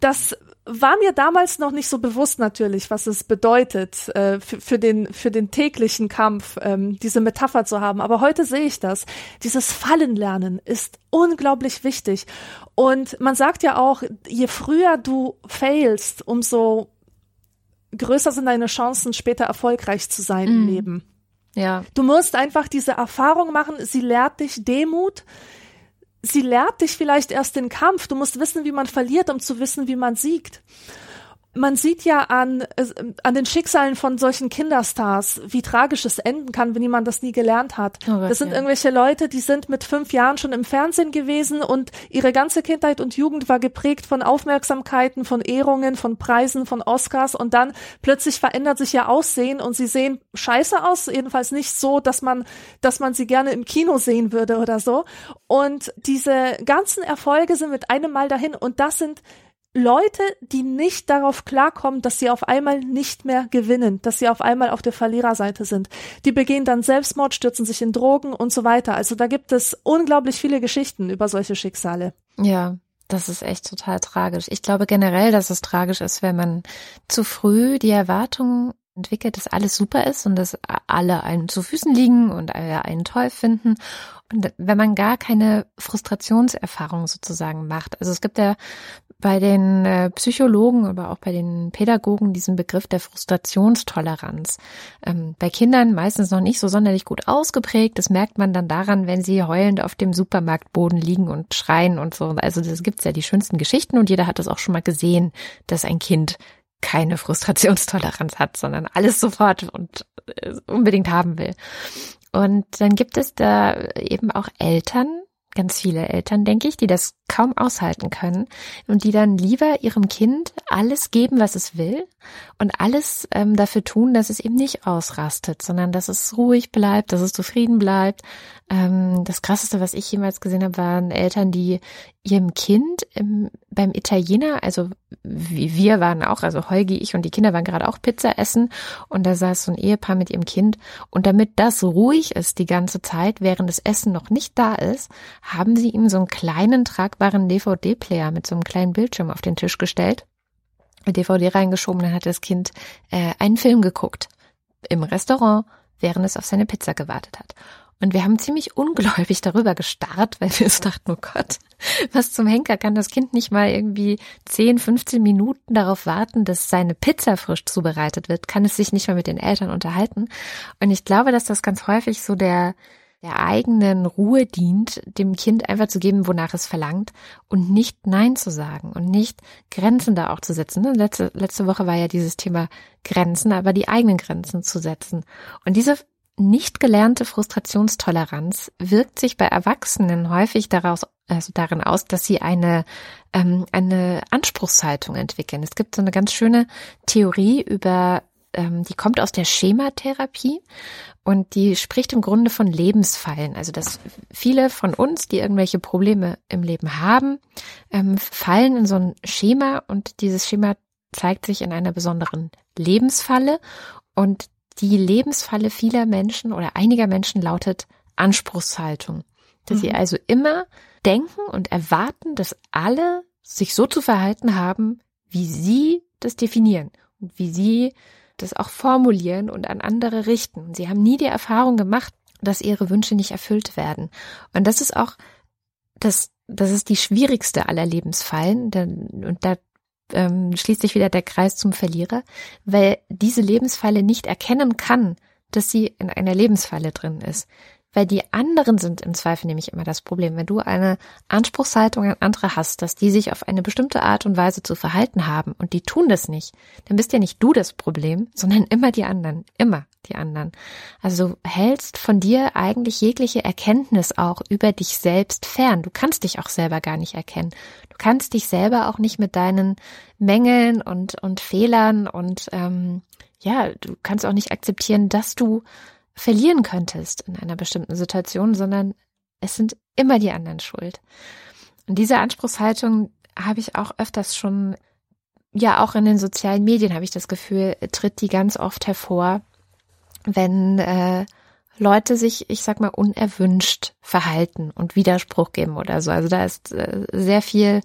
das war mir damals noch nicht so bewusst natürlich, was es bedeutet, äh, für, für, den, für den täglichen Kampf, ähm, diese Metapher zu haben. Aber heute sehe ich das. Dieses Fallenlernen ist unglaublich wichtig. Und man sagt ja auch, je früher du failst, umso größer sind deine Chancen, später erfolgreich zu sein mm. im mhm. Leben. Ja. Du musst einfach diese Erfahrung machen. Sie lehrt dich Demut sie lehrt dich vielleicht erst den Kampf. Du musst wissen, wie man verliert, um zu wissen, wie man siegt man sieht ja an, an den Schicksalen von solchen Kinderstars, wie tragisch es enden kann, wenn jemand das nie gelernt hat. Oh Gott, das sind ja. irgendwelche Leute, die sind mit fünf Jahren schon im Fernsehen gewesen und ihre ganze Kindheit und Jugend war geprägt von Aufmerksamkeiten, von Ehrungen, von Preisen, von Oscars und dann plötzlich verändert sich ihr Aussehen und sie sehen scheiße aus, jedenfalls nicht so, dass man, dass man sie gerne im Kino sehen würde oder so. Und diese ganzen Erfolge sind mit einem Mal dahin und das sind Leute, die nicht darauf klarkommen, dass sie auf einmal nicht mehr gewinnen, dass sie auf einmal auf der Verliererseite sind. Die begehen dann Selbstmord, stürzen sich in Drogen und so weiter. Also da gibt es unglaublich viele Geschichten über solche Schicksale. Ja, das ist echt total tragisch. Ich glaube generell, dass es tragisch ist, wenn man zu früh die Erwartung entwickelt, dass alles super ist und dass alle einen zu Füßen liegen und alle einen toll finden. Und wenn man gar keine Frustrationserfahrung sozusagen macht. Also es gibt ja bei den äh, Psychologen, aber auch bei den Pädagogen diesen Begriff der Frustrationstoleranz. Ähm, bei Kindern meistens noch nicht so sonderlich gut ausgeprägt. Das merkt man dann daran, wenn sie heulend auf dem Supermarktboden liegen und schreien und so. Also das gibt's ja die schönsten Geschichten und jeder hat das auch schon mal gesehen, dass ein Kind keine Frustrationstoleranz hat, sondern alles sofort und äh, unbedingt haben will. Und dann gibt es da eben auch Eltern, ganz viele Eltern, denke ich, die das kaum aushalten können und die dann lieber ihrem Kind alles geben, was es will und alles ähm, dafür tun, dass es eben nicht ausrastet, sondern dass es ruhig bleibt, dass es zufrieden bleibt. Ähm, das Krasseste, was ich jemals gesehen habe, waren Eltern, die ihrem Kind im, beim Italiener, also wie wir waren auch, also Holgi, ich und die Kinder waren gerade auch Pizza essen und da saß so ein Ehepaar mit ihrem Kind und damit das ruhig ist die ganze Zeit, während das Essen noch nicht da ist, haben sie ihm so einen kleinen tragbaren DVD-Player mit so einem kleinen Bildschirm auf den Tisch gestellt, DVD reingeschoben, dann hat das Kind äh, einen Film geguckt im Restaurant, während es auf seine Pizza gewartet hat. Und wir haben ziemlich ungläubig darüber gestarrt, weil wir uns dachten, oh Gott, was zum Henker kann das Kind nicht mal irgendwie 10, 15 Minuten darauf warten, dass seine Pizza frisch zubereitet wird, kann es sich nicht mal mit den Eltern unterhalten. Und ich glaube, dass das ganz häufig so der, der eigenen Ruhe dient, dem Kind einfach zu geben, wonach es verlangt und nicht Nein zu sagen und nicht Grenzen da auch zu setzen. Ne, letzte, letzte Woche war ja dieses Thema Grenzen, aber die eigenen Grenzen zu setzen. Und diese nicht gelernte Frustrationstoleranz wirkt sich bei Erwachsenen häufig daraus, also darin aus, dass sie eine, ähm, eine Anspruchshaltung entwickeln. Es gibt so eine ganz schöne Theorie über, ähm, die kommt aus der Schematherapie und die spricht im Grunde von Lebensfallen. Also dass viele von uns, die irgendwelche Probleme im Leben haben, ähm, fallen in so ein Schema und dieses Schema zeigt sich in einer besonderen Lebensfalle und die Lebensfalle vieler Menschen oder einiger Menschen lautet Anspruchshaltung. Dass mhm. sie also immer denken und erwarten, dass alle sich so zu verhalten haben, wie sie das definieren und wie sie das auch formulieren und an andere richten. Sie haben nie die Erfahrung gemacht, dass ihre Wünsche nicht erfüllt werden. Und das ist auch das, das ist die schwierigste aller Lebensfallen. Und da ähm, schließt sich wieder der Kreis zum Verlierer, weil diese Lebensfalle nicht erkennen kann, dass sie in einer Lebensfalle drin ist. Weil die anderen sind im Zweifel nämlich immer das Problem. Wenn du eine Anspruchshaltung an andere hast, dass die sich auf eine bestimmte Art und Weise zu verhalten haben und die tun das nicht, dann bist ja nicht du das Problem, sondern immer die anderen. Immer die anderen. Also hältst von dir eigentlich jegliche Erkenntnis auch über dich selbst fern. Du kannst dich auch selber gar nicht erkennen. Du kannst dich selber auch nicht mit deinen Mängeln und, und Fehlern und ähm, ja, du kannst auch nicht akzeptieren, dass du verlieren könntest in einer bestimmten Situation, sondern es sind immer die anderen schuld. Und diese Anspruchshaltung habe ich auch öfters schon, ja, auch in den sozialen Medien habe ich das Gefühl, tritt die ganz oft hervor, wenn äh, Leute sich, ich sag mal, unerwünscht verhalten und Widerspruch geben oder so. Also da ist äh, sehr viel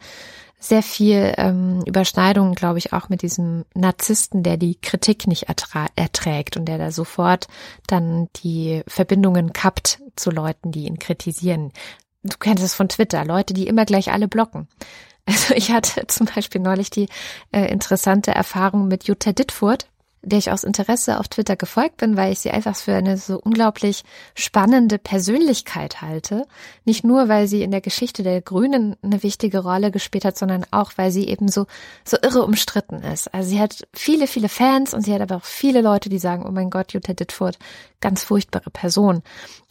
sehr viel ähm, Überschneidungen, glaube ich, auch mit diesem Narzissten, der die Kritik nicht erträgt und der da sofort dann die Verbindungen kappt zu Leuten, die ihn kritisieren. Du kennst es von Twitter, Leute, die immer gleich alle blocken. Also ich hatte zum Beispiel neulich die äh, interessante Erfahrung mit Jutta Dittfurt, der ich aus Interesse auf Twitter gefolgt bin, weil ich sie einfach für eine so unglaublich spannende Persönlichkeit halte. Nicht nur, weil sie in der Geschichte der Grünen eine wichtige Rolle gespielt hat, sondern auch, weil sie eben so, so irre umstritten ist. Also sie hat viele, viele Fans und sie hat aber auch viele Leute, die sagen, oh mein Gott, Jutta Dittfurt, ganz furchtbare Person.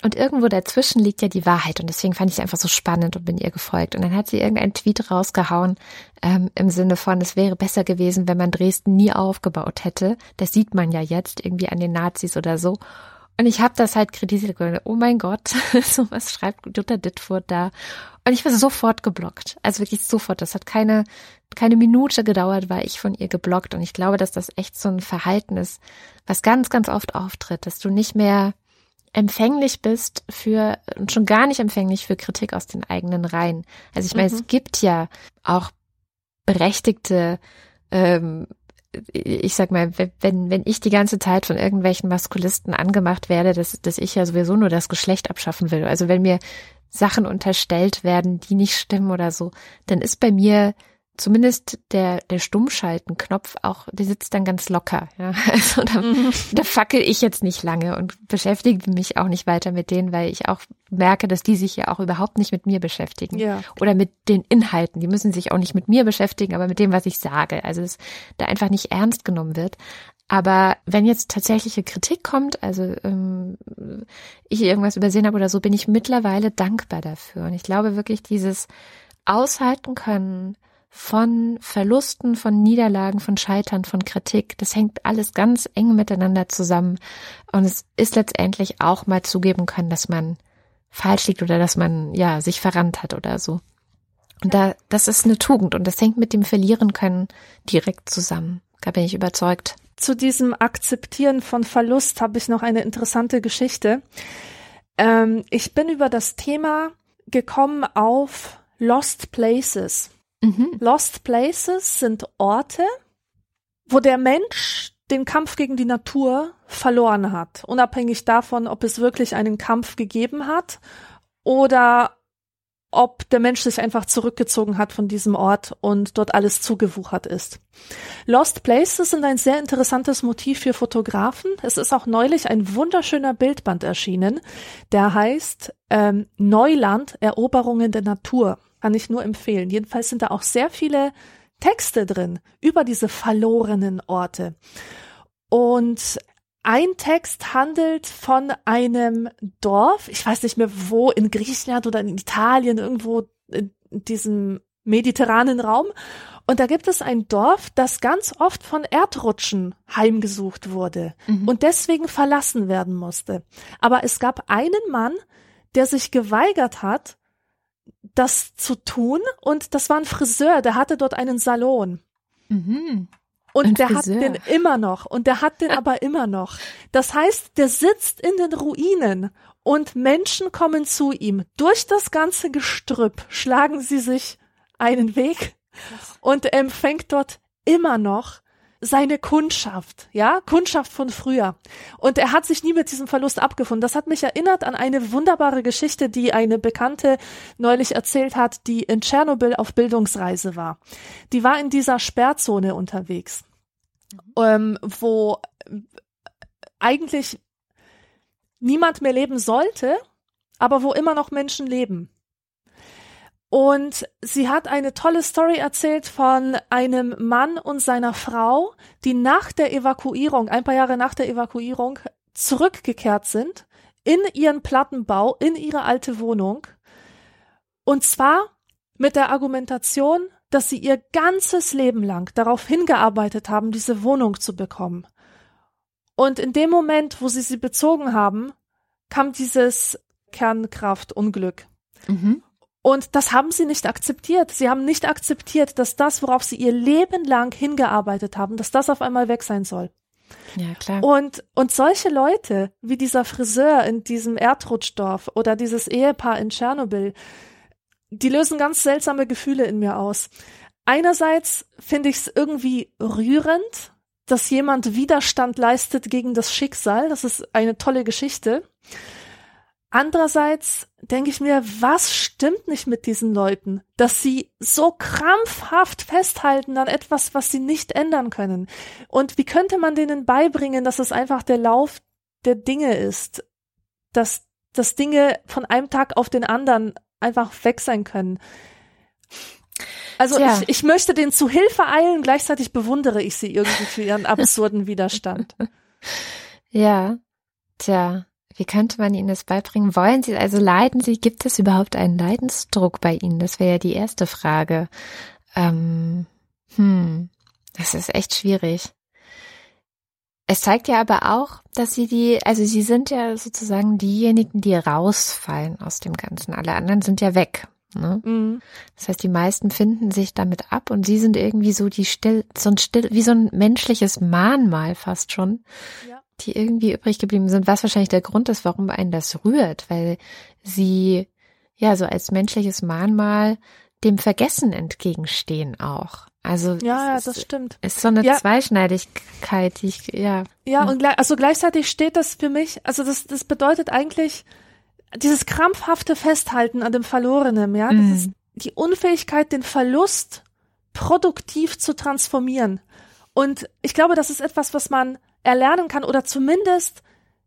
Und irgendwo dazwischen liegt ja die Wahrheit und deswegen fand ich sie einfach so spannend und bin ihr gefolgt. Und dann hat sie irgendeinen Tweet rausgehauen ähm, im Sinne von, es wäre besser gewesen, wenn man Dresden nie aufgebaut hätte. Das sieht man ja jetzt irgendwie an den Nazis oder so. Und ich habe das halt kritisiert. Oh mein Gott, so was schreibt Jutta Dittfurt da. Und ich war sofort geblockt. Also wirklich sofort. Das hat keine, keine Minute gedauert, war ich von ihr geblockt. Und ich glaube, dass das echt so ein Verhalten ist, was ganz, ganz oft auftritt, dass du nicht mehr empfänglich bist für und schon gar nicht empfänglich für Kritik aus den eigenen Reihen. Also ich meine, mhm. es gibt ja auch berechtigte ähm, ich sag mal, wenn, wenn ich die ganze Zeit von irgendwelchen Maskulisten angemacht werde, dass, dass ich ja sowieso nur das Geschlecht abschaffen will. Also wenn mir Sachen unterstellt werden, die nicht stimmen oder so, dann ist bei mir zumindest der, der Stummschaltenknopf auch, der sitzt dann ganz locker. Ja? Also da, mhm. da fackel ich jetzt nicht lange und beschäftige mich auch nicht weiter mit denen, weil ich auch merke, dass die sich ja auch überhaupt nicht mit mir beschäftigen. Ja. Oder mit den Inhalten. Die müssen sich auch nicht mit mir beschäftigen, aber mit dem, was ich sage. Also dass da einfach nicht ernst genommen wird. Aber wenn jetzt tatsächliche Kritik kommt, also ähm, ich irgendwas übersehen habe oder so, bin ich mittlerweile dankbar dafür. Und ich glaube wirklich, dieses aushalten können, von Verlusten, von Niederlagen, von Scheitern, von Kritik. Das hängt alles ganz eng miteinander zusammen. Und es ist letztendlich auch mal zugeben können, dass man falsch liegt oder dass man, ja, sich verrannt hat oder so. Und da, das ist eine Tugend und das hängt mit dem Verlieren können direkt zusammen. Da bin ich überzeugt. Zu diesem Akzeptieren von Verlust habe ich noch eine interessante Geschichte. Ähm, ich bin über das Thema gekommen auf Lost Places. Mhm. Lost Places sind Orte, wo der Mensch den Kampf gegen die Natur verloren hat, unabhängig davon, ob es wirklich einen Kampf gegeben hat oder ob der Mensch sich einfach zurückgezogen hat von diesem Ort und dort alles zugewuchert ist. Lost Places sind ein sehr interessantes Motiv für Fotografen. Es ist auch neulich ein wunderschöner Bildband erschienen, der heißt ähm, Neuland, Eroberungen der Natur. Kann ich nur empfehlen. Jedenfalls sind da auch sehr viele Texte drin über diese verlorenen Orte. Und ein Text handelt von einem Dorf, ich weiß nicht mehr wo, in Griechenland oder in Italien, irgendwo in diesem mediterranen Raum. Und da gibt es ein Dorf, das ganz oft von Erdrutschen heimgesucht wurde mhm. und deswegen verlassen werden musste. Aber es gab einen Mann, der sich geweigert hat, das zu tun. Und das war ein Friseur, der hatte dort einen Salon. Mhm. Und ein der Friseur. hat den immer noch. Und der hat den aber immer noch. Das heißt, der sitzt in den Ruinen und Menschen kommen zu ihm. Durch das ganze Gestrüpp schlagen sie sich einen Weg und empfängt dort immer noch seine Kundschaft, ja, Kundschaft von früher. Und er hat sich nie mit diesem Verlust abgefunden. Das hat mich erinnert an eine wunderbare Geschichte, die eine Bekannte neulich erzählt hat, die in Tschernobyl auf Bildungsreise war. Die war in dieser Sperrzone unterwegs, ähm, wo eigentlich niemand mehr leben sollte, aber wo immer noch Menschen leben. Und sie hat eine tolle Story erzählt von einem Mann und seiner Frau, die nach der Evakuierung, ein paar Jahre nach der Evakuierung, zurückgekehrt sind in ihren Plattenbau, in ihre alte Wohnung. Und zwar mit der Argumentation, dass sie ihr ganzes Leben lang darauf hingearbeitet haben, diese Wohnung zu bekommen. Und in dem Moment, wo sie sie bezogen haben, kam dieses Kernkraftunglück. Mhm. Und das haben sie nicht akzeptiert. Sie haben nicht akzeptiert, dass das, worauf sie ihr Leben lang hingearbeitet haben, dass das auf einmal weg sein soll. Ja, klar. Und, und solche Leute, wie dieser Friseur in diesem Erdrutschdorf oder dieses Ehepaar in Tschernobyl, die lösen ganz seltsame Gefühle in mir aus. einerseits finde ich es irgendwie rührend, dass jemand Widerstand leistet gegen das Schicksal. Das ist eine tolle Geschichte. Andererseits denke ich mir, was stimmt nicht mit diesen Leuten, dass sie so krampfhaft festhalten an etwas, was sie nicht ändern können? Und wie könnte man denen beibringen, dass es einfach der Lauf der Dinge ist, dass, dass Dinge von einem Tag auf den anderen einfach weg sein können? Also ja. ich, ich möchte denen zu Hilfe eilen, gleichzeitig bewundere ich sie irgendwie für ihren absurden Widerstand. Ja, tja. Wie könnte man Ihnen das beibringen? Wollen Sie, also leiden Sie, gibt es überhaupt einen Leidensdruck bei Ihnen? Das wäre ja die erste Frage. Ähm, hm, das ist echt schwierig. Es zeigt ja aber auch, dass Sie die, also Sie sind ja sozusagen diejenigen, die rausfallen aus dem Ganzen. Alle anderen sind ja weg. Ne? Mhm. Das heißt, die meisten finden sich damit ab und Sie sind irgendwie so die still, so ein still, wie so ein menschliches Mahnmal fast schon. Ja die irgendwie übrig geblieben sind, was wahrscheinlich der Grund ist, warum einen das rührt, weil sie ja so als menschliches Mahnmal dem Vergessen entgegenstehen auch. Also ja, ja das stimmt. Ist so eine ja. Zweischneidigkeit, die ich ja. Ja und gleich, also gleichzeitig steht das für mich, also das das bedeutet eigentlich dieses krampfhafte Festhalten an dem Verlorenen, ja, mhm. das ist die Unfähigkeit, den Verlust produktiv zu transformieren. Und ich glaube, das ist etwas, was man erlernen kann oder zumindest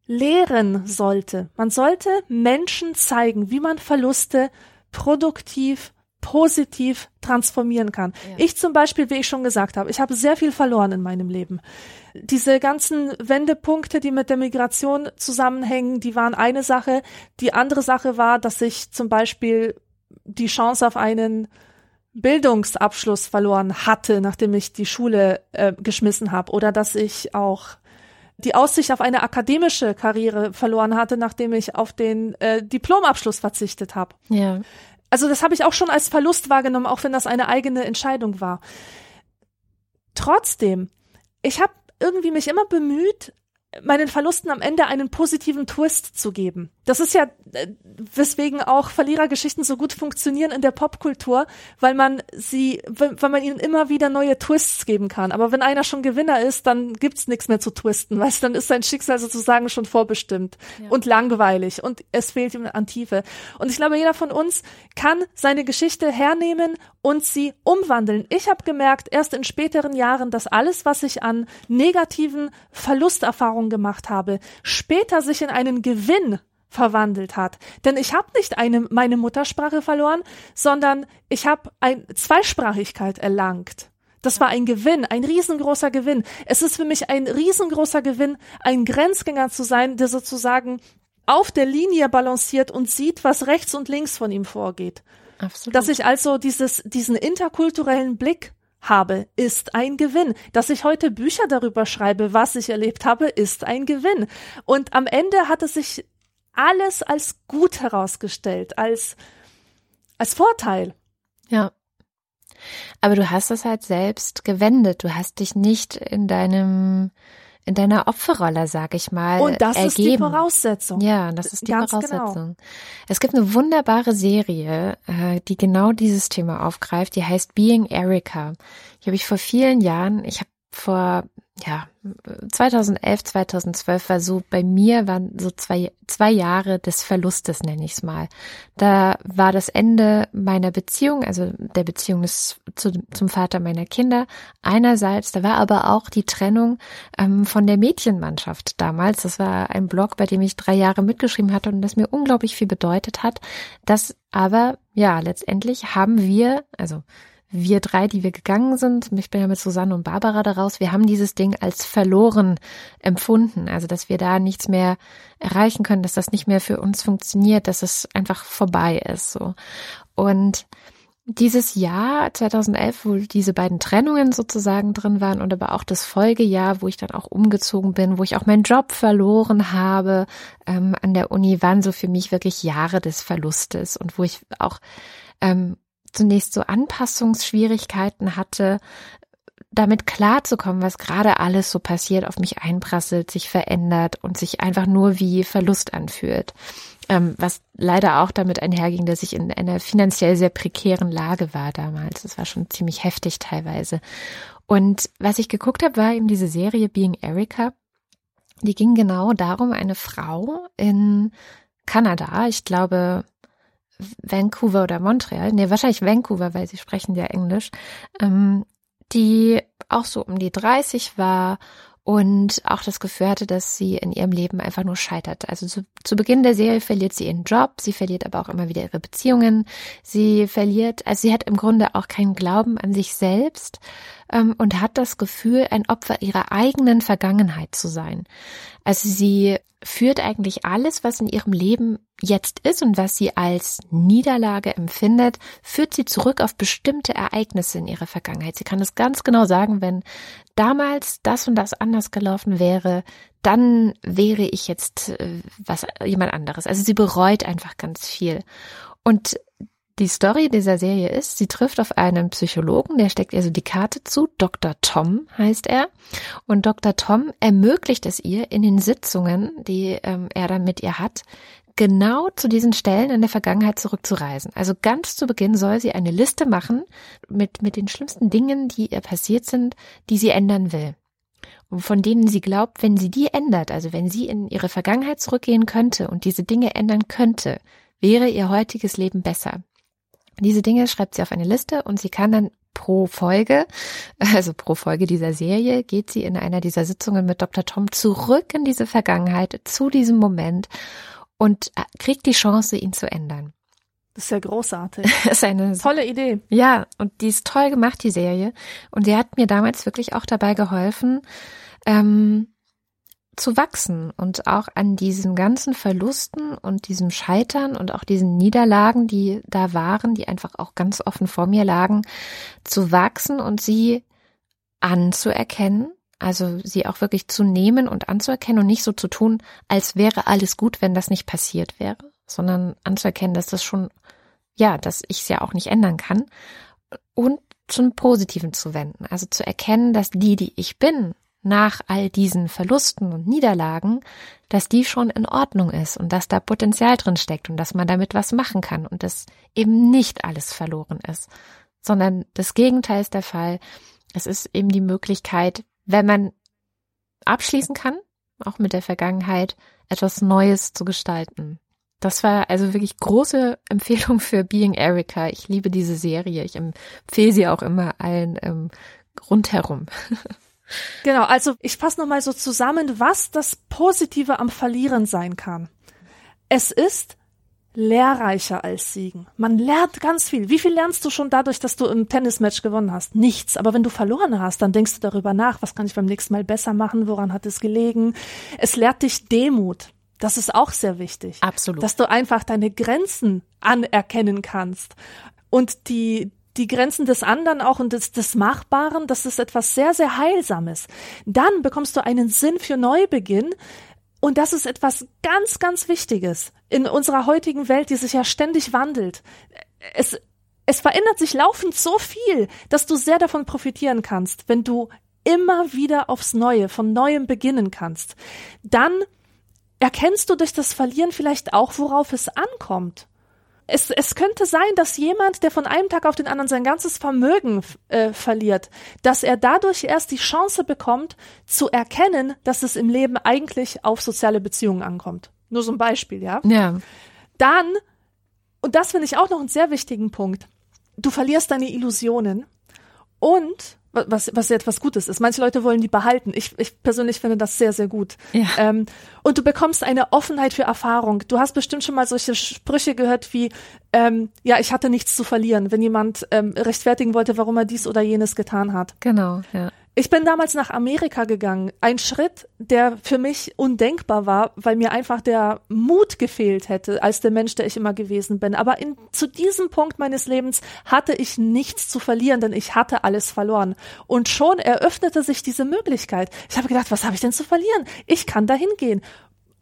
lehren sollte. Man sollte Menschen zeigen, wie man Verluste produktiv, positiv transformieren kann. Ja. Ich zum Beispiel, wie ich schon gesagt habe, ich habe sehr viel verloren in meinem Leben. Diese ganzen Wendepunkte, die mit der Migration zusammenhängen, die waren eine Sache. Die andere Sache war, dass ich zum Beispiel die Chance auf einen Bildungsabschluss verloren hatte, nachdem ich die Schule äh, geschmissen habe, oder dass ich auch die Aussicht auf eine akademische Karriere verloren hatte, nachdem ich auf den äh, Diplomabschluss verzichtet habe. Ja. Also das habe ich auch schon als Verlust wahrgenommen, auch wenn das eine eigene Entscheidung war. Trotzdem, ich habe irgendwie mich immer bemüht, meinen Verlusten am Ende einen positiven Twist zu geben. Das ist ja, äh, weswegen auch Verlierergeschichten so gut funktionieren in der Popkultur, weil man sie, weil man ihnen immer wieder neue Twists geben kann. Aber wenn einer schon Gewinner ist, dann gibt's nichts mehr zu twisten, weißt dann ist sein Schicksal sozusagen schon vorbestimmt ja. und langweilig und es fehlt ihm an Tiefe. Und ich glaube, jeder von uns kann seine Geschichte hernehmen und sie umwandeln. Ich habe gemerkt, erst in späteren Jahren, dass alles, was ich an negativen Verlusterfahrungen gemacht habe, später sich in einen Gewinn verwandelt hat. Denn ich habe nicht eine, meine Muttersprache verloren, sondern ich habe ein Zweisprachigkeit erlangt. Das war ein Gewinn, ein riesengroßer Gewinn. Es ist für mich ein riesengroßer Gewinn, ein Grenzgänger zu sein, der sozusagen auf der Linie balanciert und sieht, was rechts und links von ihm vorgeht. Absolut. Dass ich also dieses, diesen interkulturellen Blick habe, ist ein Gewinn. Dass ich heute Bücher darüber schreibe, was ich erlebt habe, ist ein Gewinn. Und am Ende hat es sich alles als gut herausgestellt, als, als Vorteil. Ja. Aber du hast es halt selbst gewendet. Du hast dich nicht in deinem in deiner Opferrolle, sag ich mal. Und das ergeben. ist die Voraussetzung. Ja, das ist die Ganz genau. Voraussetzung. Genau. Es gibt eine wunderbare Serie, äh, die genau dieses Thema aufgreift. Die heißt Being Erica. Die habe ich vor vielen Jahren, ich habe vor ja, 2011, 2012 war so, bei mir waren so zwei, zwei Jahre des Verlustes, nenne ich es mal. Da war das Ende meiner Beziehung, also der Beziehung des, zu, zum Vater meiner Kinder einerseits, da war aber auch die Trennung ähm, von der Mädchenmannschaft damals. Das war ein Blog, bei dem ich drei Jahre mitgeschrieben hatte und das mir unglaublich viel bedeutet hat. Das aber, ja, letztendlich haben wir, also wir drei, die wir gegangen sind, ich bin ja mit Susanne und Barbara daraus, wir haben dieses Ding als verloren empfunden. Also, dass wir da nichts mehr erreichen können, dass das nicht mehr für uns funktioniert, dass es einfach vorbei ist, so. Und dieses Jahr 2011, wo diese beiden Trennungen sozusagen drin waren und aber auch das Folgejahr, wo ich dann auch umgezogen bin, wo ich auch meinen Job verloren habe ähm, an der Uni, waren so für mich wirklich Jahre des Verlustes und wo ich auch ähm, zunächst so Anpassungsschwierigkeiten hatte, damit klarzukommen, was gerade alles so passiert, auf mich einprasselt, sich verändert und sich einfach nur wie Verlust anfühlt. Ähm, was leider auch damit einherging, dass ich in einer finanziell sehr prekären Lage war damals. Das war schon ziemlich heftig teilweise. Und was ich geguckt habe, war eben diese Serie Being Erica. Die ging genau darum, eine Frau in Kanada, ich glaube Vancouver oder Montreal, nee, wahrscheinlich Vancouver, weil sie sprechen ja Englisch, ähm, die auch so um die 30 war und auch das Gefühl hatte, dass sie in ihrem Leben einfach nur scheitert. Also zu, zu, Beginn der Serie verliert sie ihren Job, sie verliert aber auch immer wieder ihre Beziehungen, sie verliert, also sie hat im Grunde auch keinen Glauben an sich selbst ähm, und hat das Gefühl, ein Opfer ihrer eigenen Vergangenheit zu sein. Also sie führt eigentlich alles, was in ihrem Leben jetzt ist und was sie als Niederlage empfindet, führt sie zurück auf bestimmte Ereignisse in ihrer Vergangenheit. Sie kann es ganz genau sagen, wenn damals das und das anders gelaufen wäre, dann wäre ich jetzt äh, was jemand anderes. Also sie bereut einfach ganz viel. Und die Story dieser Serie ist, sie trifft auf einen Psychologen, der steckt ihr so die Karte zu. Dr. Tom heißt er. Und Dr. Tom ermöglicht es ihr in den Sitzungen, die ähm, er dann mit ihr hat, genau zu diesen Stellen in der Vergangenheit zurückzureisen. Also ganz zu Beginn soll sie eine Liste machen mit, mit den schlimmsten Dingen, die ihr passiert sind, die sie ändern will. Und von denen sie glaubt, wenn sie die ändert, also wenn sie in ihre Vergangenheit zurückgehen könnte und diese Dinge ändern könnte, wäre ihr heutiges Leben besser. Diese Dinge schreibt sie auf eine Liste und sie kann dann pro Folge, also pro Folge dieser Serie, geht sie in einer dieser Sitzungen mit Dr. Tom zurück in diese Vergangenheit, zu diesem Moment und äh, kriegt die Chance, ihn zu ändern. Das ist ja großartig. das ist eine tolle Idee. Ja, und die ist toll gemacht, die Serie. Und sie hat mir damals wirklich auch dabei geholfen, ähm, zu wachsen und auch an diesen ganzen Verlusten und diesem Scheitern und auch diesen Niederlagen, die da waren, die einfach auch ganz offen vor mir lagen, zu wachsen und sie anzuerkennen, also sie auch wirklich zu nehmen und anzuerkennen und nicht so zu tun, als wäre alles gut, wenn das nicht passiert wäre, sondern anzuerkennen, dass das schon, ja, dass ich es ja auch nicht ändern kann und zum Positiven zu wenden. Also zu erkennen, dass die, die ich bin, nach all diesen Verlusten und Niederlagen, dass die schon in Ordnung ist und dass da Potenzial drin steckt und dass man damit was machen kann und dass eben nicht alles verloren ist, sondern das Gegenteil ist der Fall. Es ist eben die Möglichkeit, wenn man abschließen kann, auch mit der Vergangenheit, etwas Neues zu gestalten. Das war also wirklich große Empfehlung für Being Erica. Ich liebe diese Serie. Ich empfehle sie auch immer allen ähm, rundherum. Genau, also ich fasse nochmal so zusammen, was das Positive am Verlieren sein kann. Es ist lehrreicher als Siegen. Man lernt ganz viel. Wie viel lernst du schon dadurch, dass du ein Tennismatch gewonnen hast? Nichts. Aber wenn du verloren hast, dann denkst du darüber nach, was kann ich beim nächsten Mal besser machen, woran hat es gelegen? Es lehrt dich Demut. Das ist auch sehr wichtig. Absolut. Dass du einfach deine Grenzen anerkennen kannst und die, die Grenzen des anderen auch und des, des Machbaren, das ist etwas sehr, sehr Heilsames. Dann bekommst du einen Sinn für Neubeginn, und das ist etwas ganz, ganz Wichtiges in unserer heutigen Welt, die sich ja ständig wandelt. Es, es verändert sich laufend so viel, dass du sehr davon profitieren kannst, wenn du immer wieder aufs Neue, von Neuem beginnen kannst. Dann erkennst du durch das Verlieren vielleicht auch, worauf es ankommt es, es könnte sein, dass jemand, der von einem Tag auf den anderen sein ganzes Vermögen äh, verliert, dass er dadurch erst die Chance bekommt, zu erkennen, dass es im Leben eigentlich auf soziale Beziehungen ankommt. Nur so ein Beispiel, ja? Ja. Dann, und das finde ich auch noch einen sehr wichtigen Punkt, du verlierst deine Illusionen und was, was etwas Gutes ist. Manche Leute wollen die behalten. Ich, ich persönlich finde das sehr, sehr gut. Ja. Ähm, und du bekommst eine Offenheit für Erfahrung. Du hast bestimmt schon mal solche Sprüche gehört wie, ähm, ja, ich hatte nichts zu verlieren, wenn jemand ähm, rechtfertigen wollte, warum er dies oder jenes getan hat. Genau, ja. Ich bin damals nach Amerika gegangen. Ein Schritt, der für mich undenkbar war, weil mir einfach der Mut gefehlt hätte, als der Mensch, der ich immer gewesen bin. Aber in, zu diesem Punkt meines Lebens hatte ich nichts zu verlieren, denn ich hatte alles verloren. Und schon eröffnete sich diese Möglichkeit. Ich habe gedacht, was habe ich denn zu verlieren? Ich kann dahin gehen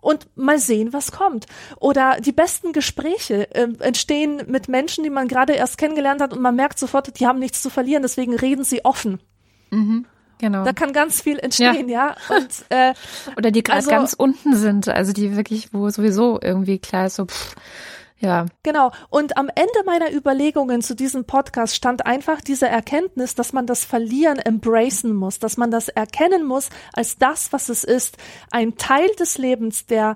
und mal sehen, was kommt. Oder die besten Gespräche äh, entstehen mit Menschen, die man gerade erst kennengelernt hat und man merkt sofort, die haben nichts zu verlieren, deswegen reden sie offen. Mhm. Genau. Da kann ganz viel entstehen, ja. ja? Und, äh, Oder die gerade also, ganz unten sind, also die wirklich, wo sowieso irgendwie klar ist, so pff, ja. Genau. Und am Ende meiner Überlegungen zu diesem Podcast stand einfach diese Erkenntnis, dass man das Verlieren embracen muss, dass man das erkennen muss als das, was es ist. Ein Teil des Lebens, der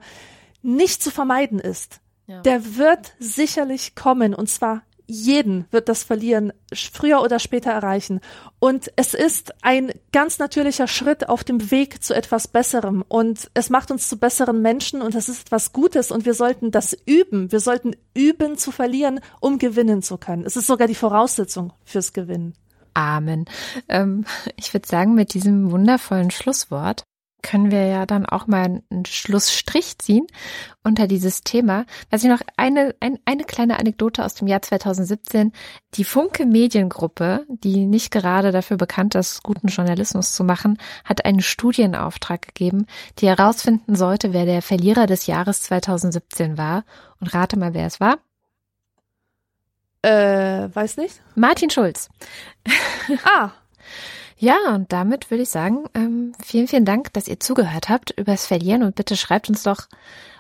nicht zu vermeiden ist. Ja. Der wird sicherlich kommen und zwar jeden wird das Verlieren früher oder später erreichen. Und es ist ein ganz natürlicher Schritt auf dem Weg zu etwas Besserem. Und es macht uns zu besseren Menschen und es ist etwas Gutes und wir sollten das üben. Wir sollten üben zu verlieren, um gewinnen zu können. Es ist sogar die Voraussetzung fürs Gewinnen. Amen. Ähm, ich würde sagen, mit diesem wundervollen Schlusswort können wir ja dann auch mal einen Schlussstrich ziehen unter dieses Thema. Was ich noch eine, ein, eine kleine Anekdote aus dem Jahr 2017. Die Funke Mediengruppe, die nicht gerade dafür bekannt ist, guten Journalismus zu machen, hat einen Studienauftrag gegeben, die herausfinden sollte, wer der Verlierer des Jahres 2017 war. Und rate mal, wer es war. Äh, weiß nicht. Martin Schulz. Ah. Ja, und damit würde ich sagen, ähm, vielen, vielen Dank, dass ihr zugehört habt übers Verlieren und bitte schreibt uns doch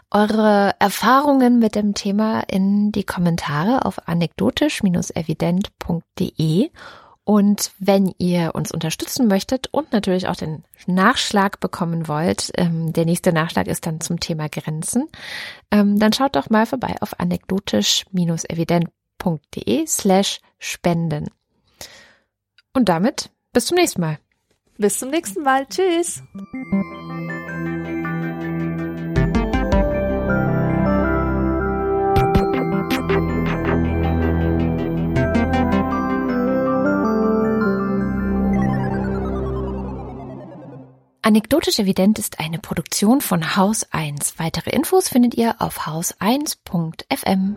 eure Erfahrungen mit dem Thema in die Kommentare auf anekdotisch-evident.de. Und wenn ihr uns unterstützen möchtet und natürlich auch den Nachschlag bekommen wollt, ähm, der nächste Nachschlag ist dann zum Thema Grenzen, ähm, dann schaut doch mal vorbei auf anekdotisch-evident.de slash spenden. Und damit bis zum nächsten Mal. Bis zum nächsten Mal. Tschüss. Anekdotisch evident ist eine Produktion von Haus 1. Weitere Infos findet ihr auf haus1.fm.